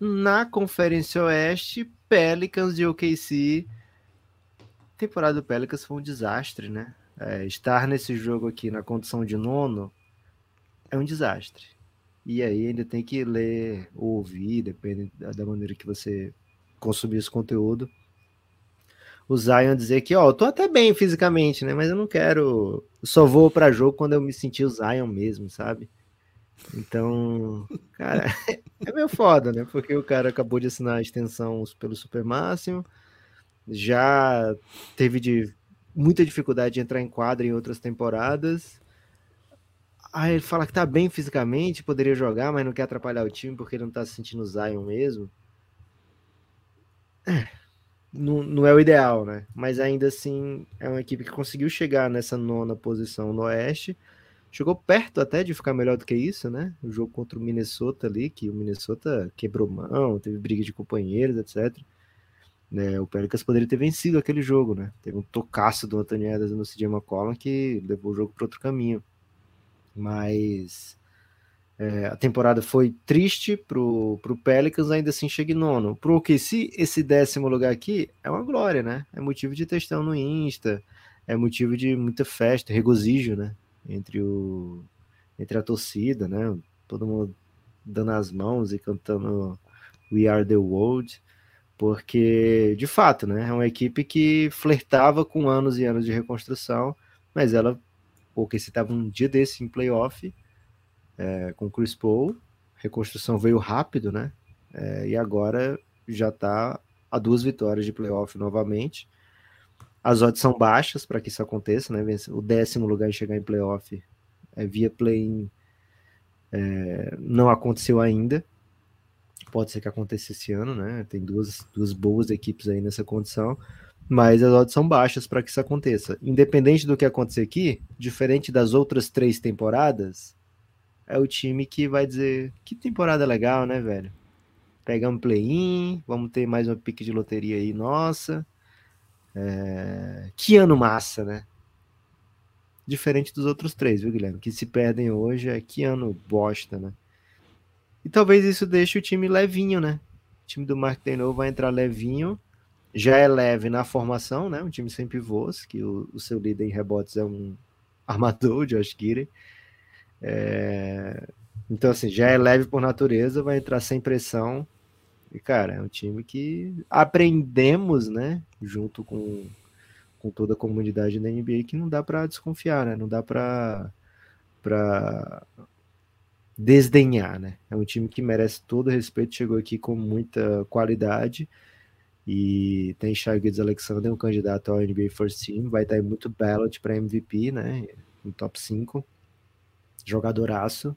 na Conferência Oeste, Pelicans de OKC. A temporada do Pelicans foi um desastre, né? É, estar nesse jogo aqui na condição de nono é um desastre. E aí ainda tem que ler ou ouvir, depende da maneira que você consumir esse conteúdo. O Zion dizer que, ó, eu tô até bem fisicamente, né? Mas eu não quero. Eu só vou para jogo quando eu me sentir o Zion mesmo, sabe? Então, cara, é meio foda, né? Porque o cara acabou de assinar a extensão pelo Super Máximo, já teve de muita dificuldade de entrar em quadra em outras temporadas. Aí ele fala que tá bem fisicamente, poderia jogar, mas não quer atrapalhar o time porque ele não tá se sentindo Zion mesmo. É, não, não é o ideal, né? Mas ainda assim é uma equipe que conseguiu chegar nessa nona posição no Oeste. Chegou perto até de ficar melhor do que isso, né? O jogo contra o Minnesota ali, que o Minnesota quebrou mão, teve briga de companheiros, etc. Né, o Pelicans poderia ter vencido aquele jogo, né? Teve um tocaço do Anthony Edwards no CJ McCollum que levou o jogo para outro caminho. Mas é, a temporada foi triste pro, pro Pelicans, ainda assim chega em nono. Pro OKC, esse décimo lugar aqui é uma glória, né? É motivo de testão no Insta, é motivo de muita festa, regozijo, né? Entre, o, entre a torcida, né? Todo mundo dando as mãos e cantando We Are The World porque de fato, né, é uma equipe que flertava com anos e anos de reconstrução, mas ela, porque se estava um dia desse em playoff é, com Chris Paul, reconstrução veio rápido, né, é, e agora já está a duas vitórias de playoff novamente. As odds são baixas para que isso aconteça, né? O décimo lugar em chegar em playoff é, via play-in é, não aconteceu ainda pode ser que aconteça esse ano, né? Tem duas, duas boas equipes aí nessa condição, mas as odds são baixas para que isso aconteça. Independente do que acontecer aqui, diferente das outras três temporadas, é o time que vai dizer que temporada legal, né, velho? Pegamos play-in, vamos ter mais uma pique de loteria aí, nossa. É... Que ano massa, né? Diferente dos outros três, viu, Guilherme? Que se perdem hoje é que ano bosta, né? E talvez isso deixe o time levinho, né? O time do Mark Taylor vai entrar levinho, já é leve na formação, né? Um time sem pivôs, que o, o seu líder em rebotes é um armador, Josh Giri. É... Então, assim, já é leve por natureza, vai entrar sem pressão. E, cara, é um time que aprendemos, né? Junto com, com toda a comunidade da NBA, que não dá para desconfiar, né? Não dá para para desdenhar, né? É um time que merece todo respeito, chegou aqui com muita qualidade e tem Shai Alexander, um candidato ao NBA First Team, vai estar muito ballot para MVP, né? No top 5. Jogadoraço.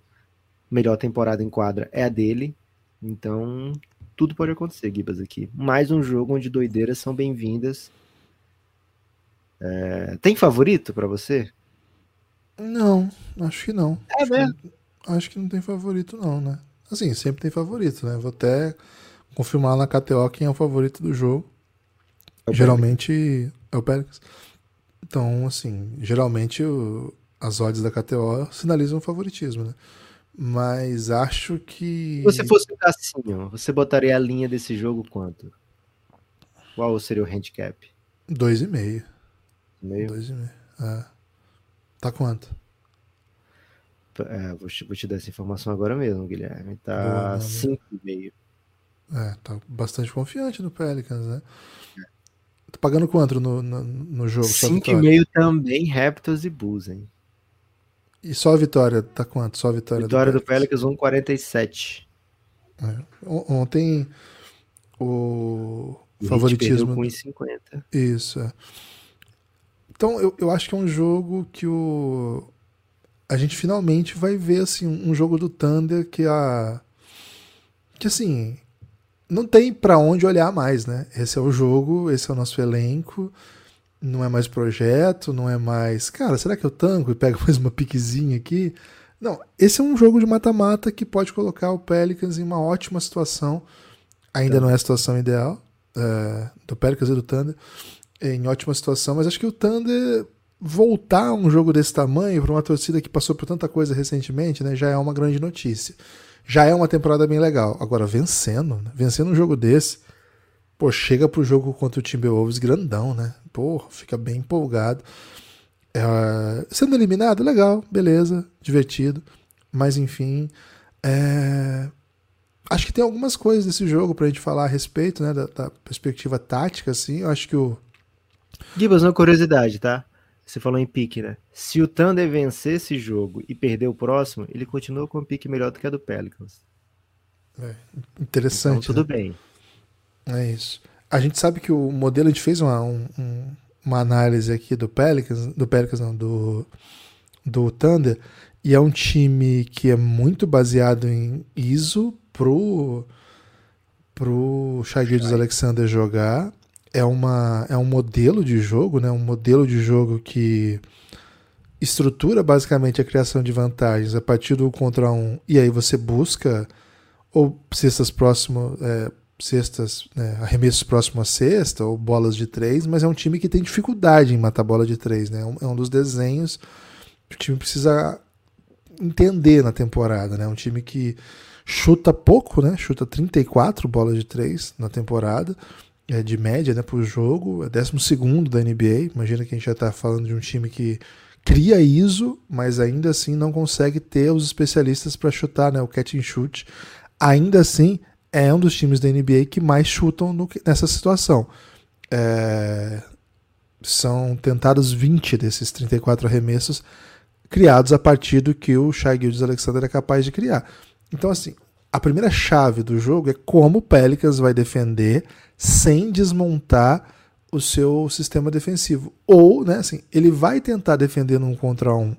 Melhor temporada em quadra é a dele. Então, tudo pode acontecer, Gibas, aqui. Mais um jogo onde doideiras são bem-vindas. É... Tem favorito para você? Não, acho que não. É mesmo? Acho que não tem favorito, não, né? Assim, sempre tem favorito, né? Vou até confirmar na KTO quem é o favorito do jogo. É geralmente é o Pelicans. Então, assim, geralmente o, as odds da KTO sinalizam favoritismo, né? Mas acho que. Se você fosse um cassinho, você botaria a linha desse jogo quanto? Qual seria o handicap? Dois e meio. Meio? Dois e meio. É. Tá quanto? É, vou, te, vou, te dar essa informação agora mesmo, Guilherme. Tá 5,5. É, tá bastante confiante no Pelicans, né? Tá pagando quanto no, no, no jogo? 5,5 também, Raptors e Bulls, hein? E só a vitória, tá quanto? Só a vitória, vitória do Pelicans? do Pelicans 1,47. É. Ontem o, o favoritismo. Com 1,50. Isso, é. Então eu, eu acho que é um jogo que o a gente finalmente vai ver assim um jogo do Thunder que a que assim não tem para onde olhar mais, né? Esse é o jogo, esse é o nosso elenco, não é mais projeto, não é mais, cara, será que eu tanco e pego mais uma piquezinha aqui? Não, esse é um jogo de mata-mata que pode colocar o Pelicans em uma ótima situação. Ainda tá. não é a situação ideal é, do Pelicans e do Thunder, em ótima situação, mas acho que o Thunder voltar a um jogo desse tamanho para uma torcida que passou por tanta coisa recentemente, né, já é uma grande notícia. Já é uma temporada bem legal. Agora, vencendo, né, vencendo um jogo desse, pô, chega pro jogo contra o Timberwolves grandão, né? Pô, fica bem empolgado. É, sendo eliminado, legal, beleza, divertido. Mas enfim, é, acho que tem algumas coisas desse jogo pra gente falar a respeito, né? Da, da perspectiva tática, assim. Eu acho que o. Gibas, uma curiosidade, tá? Você falou em pique, né? Se o Thunder vencer esse jogo e perder o próximo, ele continua com um pique melhor do que a do Pelicans. É, interessante. Então, tudo né? bem. É isso. A gente sabe que o modelo, a gente fez uma, um, uma análise aqui do Pelicans, do Pelicans não, do, do Thunder, e é um time que é muito baseado em ISO pro, pro Gildes Alexander jogar. É, uma, é um modelo de jogo, né? um modelo de jogo que estrutura basicamente a criação de vantagens a partir do contra um, e aí você busca ou cestas próximo, é, cestas, né, arremessos próximo à cesta, ou bolas de três, mas é um time que tem dificuldade em matar bola de três. Né? É um dos desenhos que o time precisa entender na temporada. Né? Um time que chuta pouco, né? chuta 34 bolas de três na temporada, é de média né, por jogo, é 12 da NBA. Imagina que a gente já está falando de um time que cria ISO, mas ainda assim não consegue ter os especialistas para chutar né, o catch and shoot. Ainda assim, é um dos times da NBA que mais chutam no, nessa situação. É, são tentados 20 desses 34 arremessos criados a partir do que o Shai Gildes Alexander é capaz de criar. Então, assim, a primeira chave do jogo é como o Pelicans vai defender sem desmontar o seu sistema defensivo. Ou, né, assim, ele vai tentar defender num contra um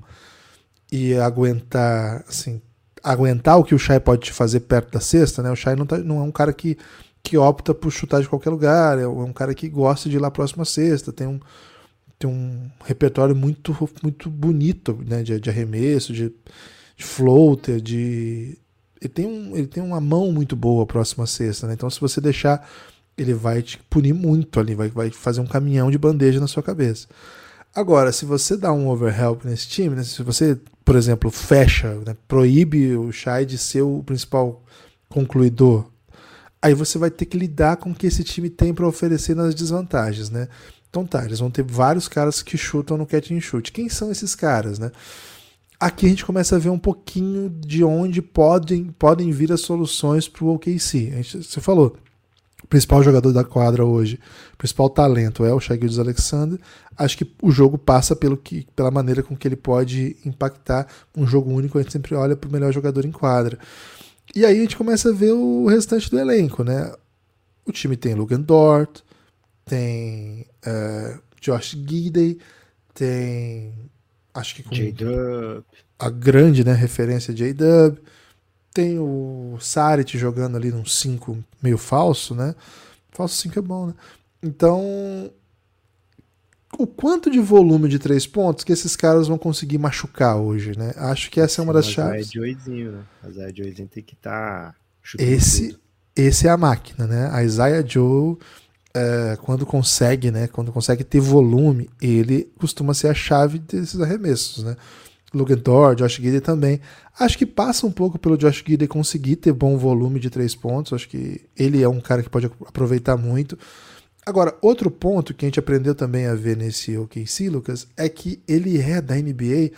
e aguentar, assim, aguentar o que o Shai pode te fazer perto da cesta, né? O Shai não, tá, não é um cara que, que opta por chutar de qualquer lugar, é um cara que gosta de ir lá próximo à cesta, tem um, tem um repertório muito, muito bonito né? de, de arremesso, de, de floater, de. Ele tem, um, ele tem uma mão muito boa próxima à cesta, né? Então, se você deixar, ele vai te punir muito ali, vai, vai fazer um caminhão de bandeja na sua cabeça. Agora, se você dá um overhelp nesse time, né, se você, por exemplo, fecha, né, proíbe o Shai de ser o principal concluidor, aí você vai ter que lidar com o que esse time tem para oferecer nas desvantagens, né? Então tá, eles vão ter vários caras que chutam no catch and shoot. Quem são esses caras, né? Aqui a gente começa a ver um pouquinho de onde podem, podem vir as soluções para o OKC. A gente, você falou, principal jogador da quadra hoje, principal talento é o Shai Alexander. Acho que o jogo passa pelo que, pela maneira com que ele pode impactar um jogo único. A gente sempre olha para o melhor jogador em quadra. E aí a gente começa a ver o restante do elenco, né? O time tem Logan Dort, tem uh, Josh Gidey, tem acho que J-Dub. a grande né, referência J-Dub, tem o Sarit jogando ali num 5 meio falso, né? Falso 5 é bom, né? Então, o quanto de volume de três pontos que esses caras vão conseguir machucar hoje, né? Acho que essa é uma das chaves. A Joezinho, né? A Isaiah Joezinho tem que estar. Tá esse, esse é a máquina, né? A Isaiah Joe, é, quando consegue, né? Quando consegue ter volume, ele costuma ser a chave desses arremessos, né? Logan Thor, Josh Gidey também. Acho que passa um pouco pelo Josh Gidey conseguir ter bom volume de três pontos. Acho que ele é um cara que pode aproveitar muito. Agora, outro ponto que a gente aprendeu também a ver nesse OKC, Lucas, é que ele é da NBA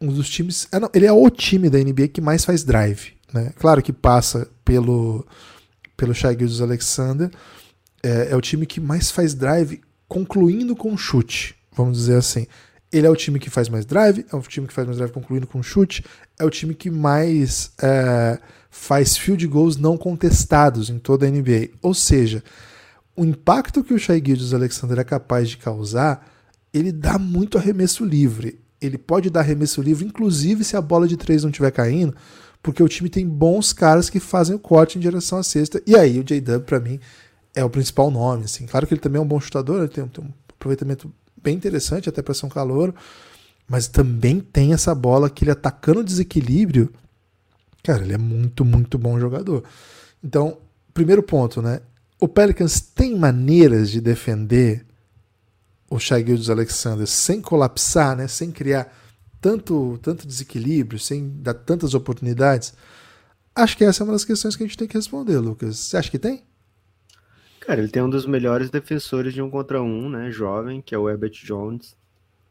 um dos times. É, não, ele é o time da NBA que mais faz drive. Né? Claro que passa pelo, pelo Shai Gildes Alexander. É, é o time que mais faz drive, concluindo com chute, vamos dizer assim. Ele é o time que faz mais drive, é o time que faz mais drive concluindo com chute, é o time que mais é, faz field goals não contestados em toda a NBA. Ou seja, o impacto que o Shai Gildes Alexander é capaz de causar, ele dá muito arremesso livre. Ele pode dar arremesso livre, inclusive se a bola de três não estiver caindo, porque o time tem bons caras que fazem o corte em direção à cesta. E aí o J-Dub, para mim, é o principal nome. Assim. Claro que ele também é um bom chutador, ele tem, tem um aproveitamento bem interessante, até para ser um calor, mas também tem essa bola que ele atacando o desequilíbrio. Cara, ele é muito, muito bom jogador. Então, primeiro ponto, né? o Pelicans tem maneiras de defender o Shai Gildes Alexander sem colapsar, né, sem criar tanto, tanto desequilíbrio, sem dar tantas oportunidades? Acho que essa é uma das questões que a gente tem que responder, Lucas. Você acha que tem? Cara, ele tem um dos melhores defensores de um contra um, né, jovem, que é o Herbert Jones.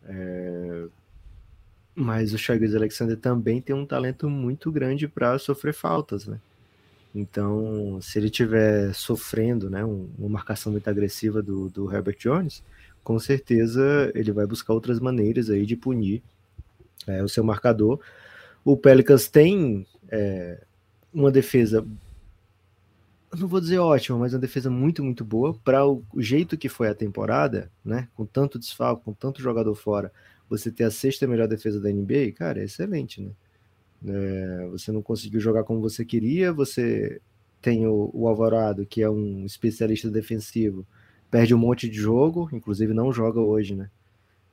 É... Mas o Chagas Alexander também tem um talento muito grande para sofrer faltas, né? Então, se ele estiver sofrendo né, uma marcação muito agressiva do, do Herbert Jones, com certeza ele vai buscar outras maneiras aí de punir é, o seu marcador. O Pelicans tem é, uma defesa, não vou dizer ótima, mas uma defesa muito, muito boa para o jeito que foi a temporada, né? Com tanto desfalque, com tanto jogador fora, você ter a sexta melhor defesa da NBA, cara, é excelente, né? É, você não conseguiu jogar como você queria, você tem o, o Alvarado, que é um especialista defensivo, perde um monte de jogo, inclusive não joga hoje, né?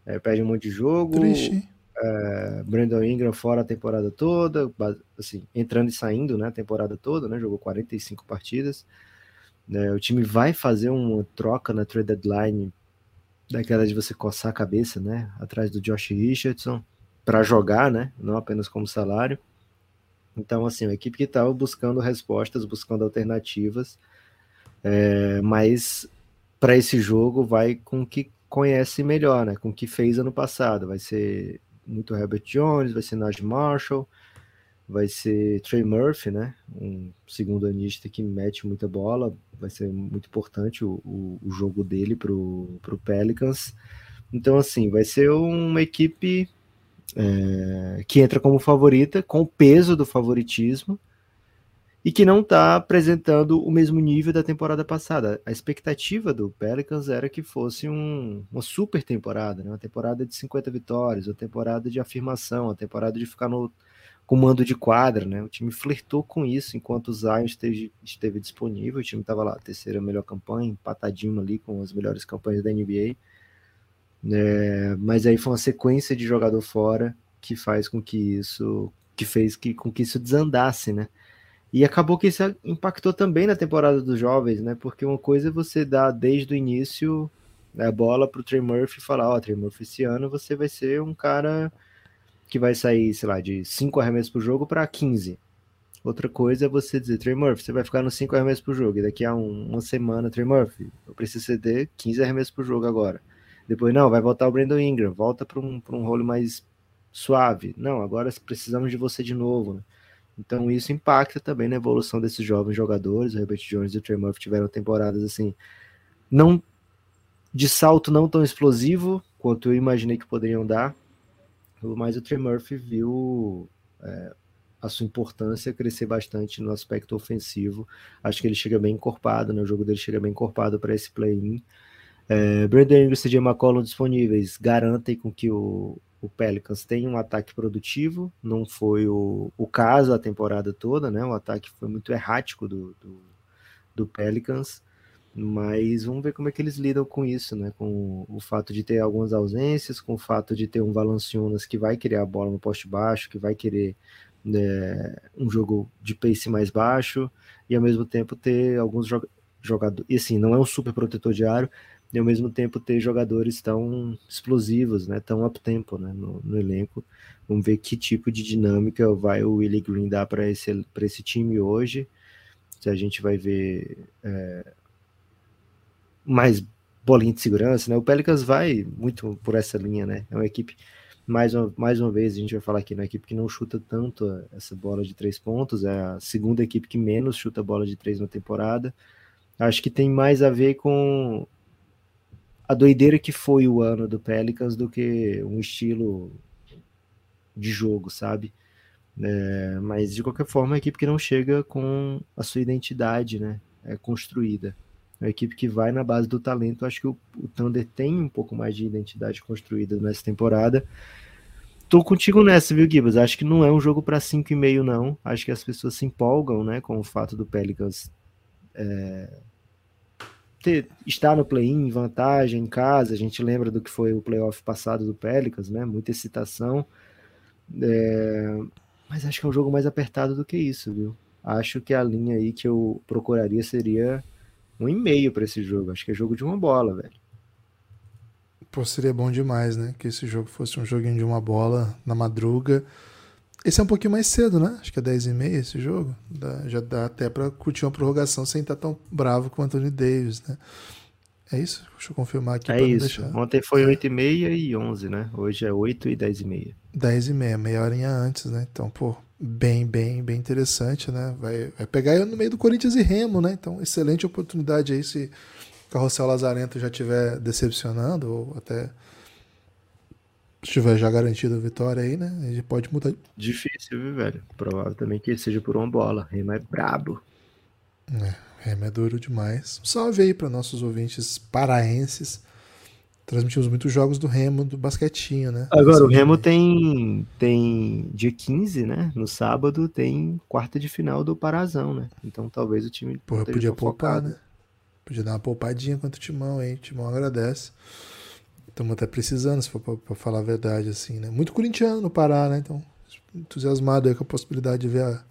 É, perde um monte de jogo. Triste. É, Brandon Ingram fora a temporada toda, assim, entrando e saindo, né? A temporada toda, né? Jogou 45 partidas. É, o time vai fazer uma troca na trade deadline daquela de você coçar a cabeça, né? Atrás do Josh Richardson para jogar, né? Não apenas como salário. Então, assim, a equipe que estava buscando respostas, buscando alternativas, é, mas para esse jogo vai com o que conhece melhor, né? Com o que fez ano passado. Vai ser muito Herbert Jones, vai ser Najee Marshall, vai ser Trey Murphy, né? Um segundo anista que mete muita bola. Vai ser muito importante o, o, o jogo dele para o Pelicans. Então, assim, vai ser uma equipe é, que entra como favorita, com o peso do favoritismo e que não está apresentando o mesmo nível da temporada passada. A expectativa do Pelicans era que fosse um, uma super temporada, né? uma temporada de 50 vitórias, uma temporada de afirmação, uma temporada de ficar no comando de quadra. Né? O time flertou com isso enquanto o Zion esteve, esteve disponível. O time estava lá, terceira melhor campanha, empatadinho ali com as melhores campanhas da NBA. É, mas aí foi uma sequência de jogador fora que faz com que isso que fez que, com que isso desandasse, né? E acabou que isso impactou também na temporada dos jovens, né? Porque uma coisa é você dar desde o início a bola para o Trey Murphy e falar: Ó, oh, Trey Murphy, esse ano você vai ser um cara que vai sair, sei lá, de 5 arremessos por jogo para 15. Outra coisa é você dizer: Trey Murphy, você vai ficar nos 5 arremessos por jogo. E daqui a um, uma semana, Trey Murphy, eu preciso ceder 15 arremessos por jogo agora. Depois, não, vai voltar o Brandon Ingram, volta para um, um rolo mais suave. Não, agora precisamos de você de novo. Né? Então isso impacta também na evolução desses jovens jogadores. O Herbert Jones e o Trey Murphy tiveram temporadas assim, não de salto não tão explosivo quanto eu imaginei que poderiam dar, mas o Trey Murphy viu é, a sua importância crescer bastante no aspecto ofensivo. Acho que ele chega bem encorpado, né? o jogo dele chega bem encorpado para esse play-in. É, Brandon Ingram e CJ McCollum disponíveis garantem com que o, o Pelicans tem um ataque produtivo, não foi o, o caso a temporada toda, né? O ataque foi muito errático do, do, do, Pelicans, mas vamos ver como é que eles lidam com isso, né? Com o fato de ter algumas ausências, com o fato de ter um Valanciunas que vai querer a bola no poste baixo, que vai querer né, um jogo de pace mais baixo, e ao mesmo tempo ter alguns jogadores. E assim, não é um super protetor diário, e ao mesmo tempo ter jogadores tão explosivos, né, tão up-tempo né, no, no, elenco. Vamos ver que tipo de dinâmica vai o Willie Green dar para esse, esse time hoje. Se a gente vai ver é, mais bolinha de segurança, né? O Pelicans vai muito por essa linha, né? É uma equipe, mais uma, mais uma vez, a gente vai falar aqui, uma equipe que não chuta tanto essa bola de três pontos, é a segunda equipe que menos chuta bola de três na temporada. Acho que tem mais a ver com a doideira que foi o ano do Pelicans do que um estilo de jogo, sabe? É, mas de qualquer forma, é uma equipe que não chega com a sua identidade, né? É construída. É uma equipe que vai na base do talento. Acho que o, o Thunder tem um pouco mais de identidade construída nessa temporada. Tô contigo nessa, viu, Gibas? Acho que não é um jogo para 5,5, não. Acho que as pessoas se empolgam, né, com o fato do Pelicans é, ter, estar no play-in, vantagem em casa, a gente lembra do que foi o playoff passado do Pelicans, né? Muita excitação. É, mas acho que é um jogo mais apertado do que isso, viu? Acho que a linha aí que eu procuraria seria um e meio para esse jogo. Acho que é jogo de uma bola, velho. Pô, seria bom demais, né? Que esse jogo fosse um joguinho de uma bola na madruga. Esse é um pouquinho mais cedo, né? Acho que é 10 e meia esse jogo. Dá, já dá até para curtir uma prorrogação sem estar tão bravo com o Anthony Davis, né? É isso? Deixa eu confirmar aqui. É isso. Ontem foi 8h30 e 11, né? Hoje é 8 e 10 e meia. 10 e meia, meia horinha antes, né? Então, pô, bem, bem, bem interessante, né? Vai, vai pegar no meio do Corinthians e Remo, né? Então, excelente oportunidade aí se o Carrossel Lazarento já estiver decepcionando ou até estiver já garantido a vitória aí, né? A gente pode mudar. Difícil, viu, velho? Provável também que seja por uma bola. Remo é brabo. É, Remo é duro demais. Um salve aí para nossos ouvintes paraenses. Transmitimos muitos jogos do Remo, do basquetinho, né? Agora, o Remo tem, tem dia 15, né? No sábado tem quarta de final do Parazão, né? Então talvez o time. Porra, podia poupar, né? Podia dar uma poupadinha contra o Timão aí. O Timão agradece. Estamos até precisando, se for para falar a verdade, assim, né? Muito corintiano no Pará, né? Então, entusiasmado aí com a possibilidade de ver a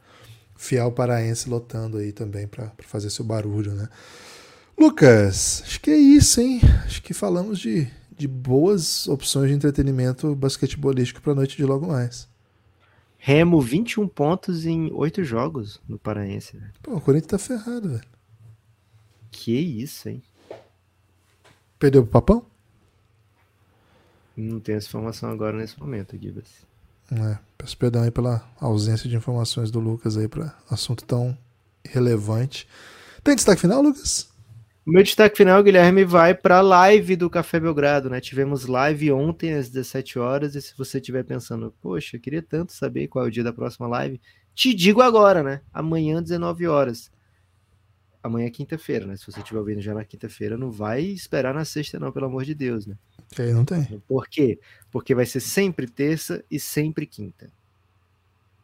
fiel paraense lotando aí também para fazer seu barulho, né? Lucas, acho que é isso, hein? Acho que falamos de, de boas opções de entretenimento basquetebolístico para a noite de logo mais. Remo, 21 pontos em 8 jogos no Paraense. Né? Pô, o Corinthians tá ferrado, velho. Que isso, hein? Perdeu pro papão? Não tenho essa informação agora nesse momento, Gibas. É, peço perdão aí pela ausência de informações do Lucas aí para assunto tão relevante. Tem destaque final, Lucas? O meu destaque final, Guilherme, vai para a live do Café Belgrado, né? Tivemos live ontem às 17 horas e se você estiver pensando, poxa, eu queria tanto saber qual é o dia da próxima live, te digo agora, né? Amanhã, 19 horas. Amanhã é quinta-feira, né? Se você estiver ouvindo já na quinta-feira, não vai esperar na sexta, não, pelo amor de Deus, né? Que aí não tem. Por quê? Porque vai ser sempre terça e sempre quinta.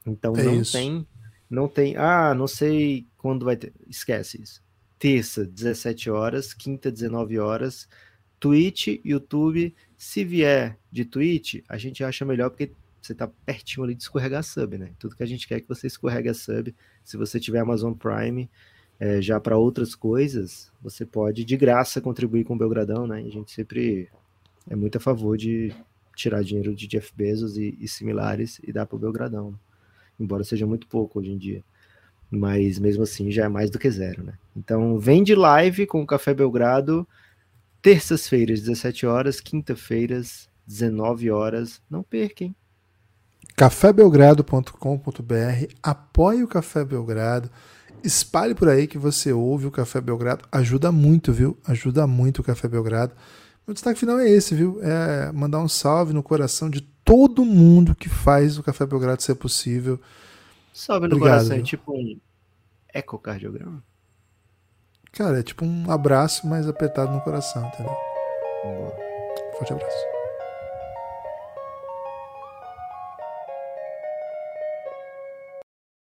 Então é não isso. tem, não tem, ah, não sei quando vai ter. Esquece isso. Terça, 17 horas, quinta, 19 horas. Twitch, YouTube. Se vier de Twitch, a gente acha melhor porque você tá pertinho ali de escorregar sub, né? Tudo que a gente quer é que você escorregue a sub. Se você tiver Amazon Prime, é, já para outras coisas, você pode de graça contribuir com o Belgradão, né? A gente sempre é muito a favor de tirar dinheiro de Jeff Bezos e, e similares e dar para o Belgradão, embora seja muito pouco hoje em dia. Mas mesmo assim já é mais do que zero, né? Então vem de live com o Café Belgrado, terças-feiras, 17 horas, quinta-feiras, 19 horas. Não perquem. cafébelgrado.com.br apoie o Café Belgrado espalhe por aí que você ouve o Café Belgrado ajuda muito viu ajuda muito o Café Belgrado o destaque final é esse, viu? É mandar um salve no coração de todo mundo que faz o Café Belgrado ser possível. Salve no Obrigado, coração, é tipo um ecocardiograma? Cara, é tipo um abraço mais apertado no coração, entendeu? Boa. Forte abraço.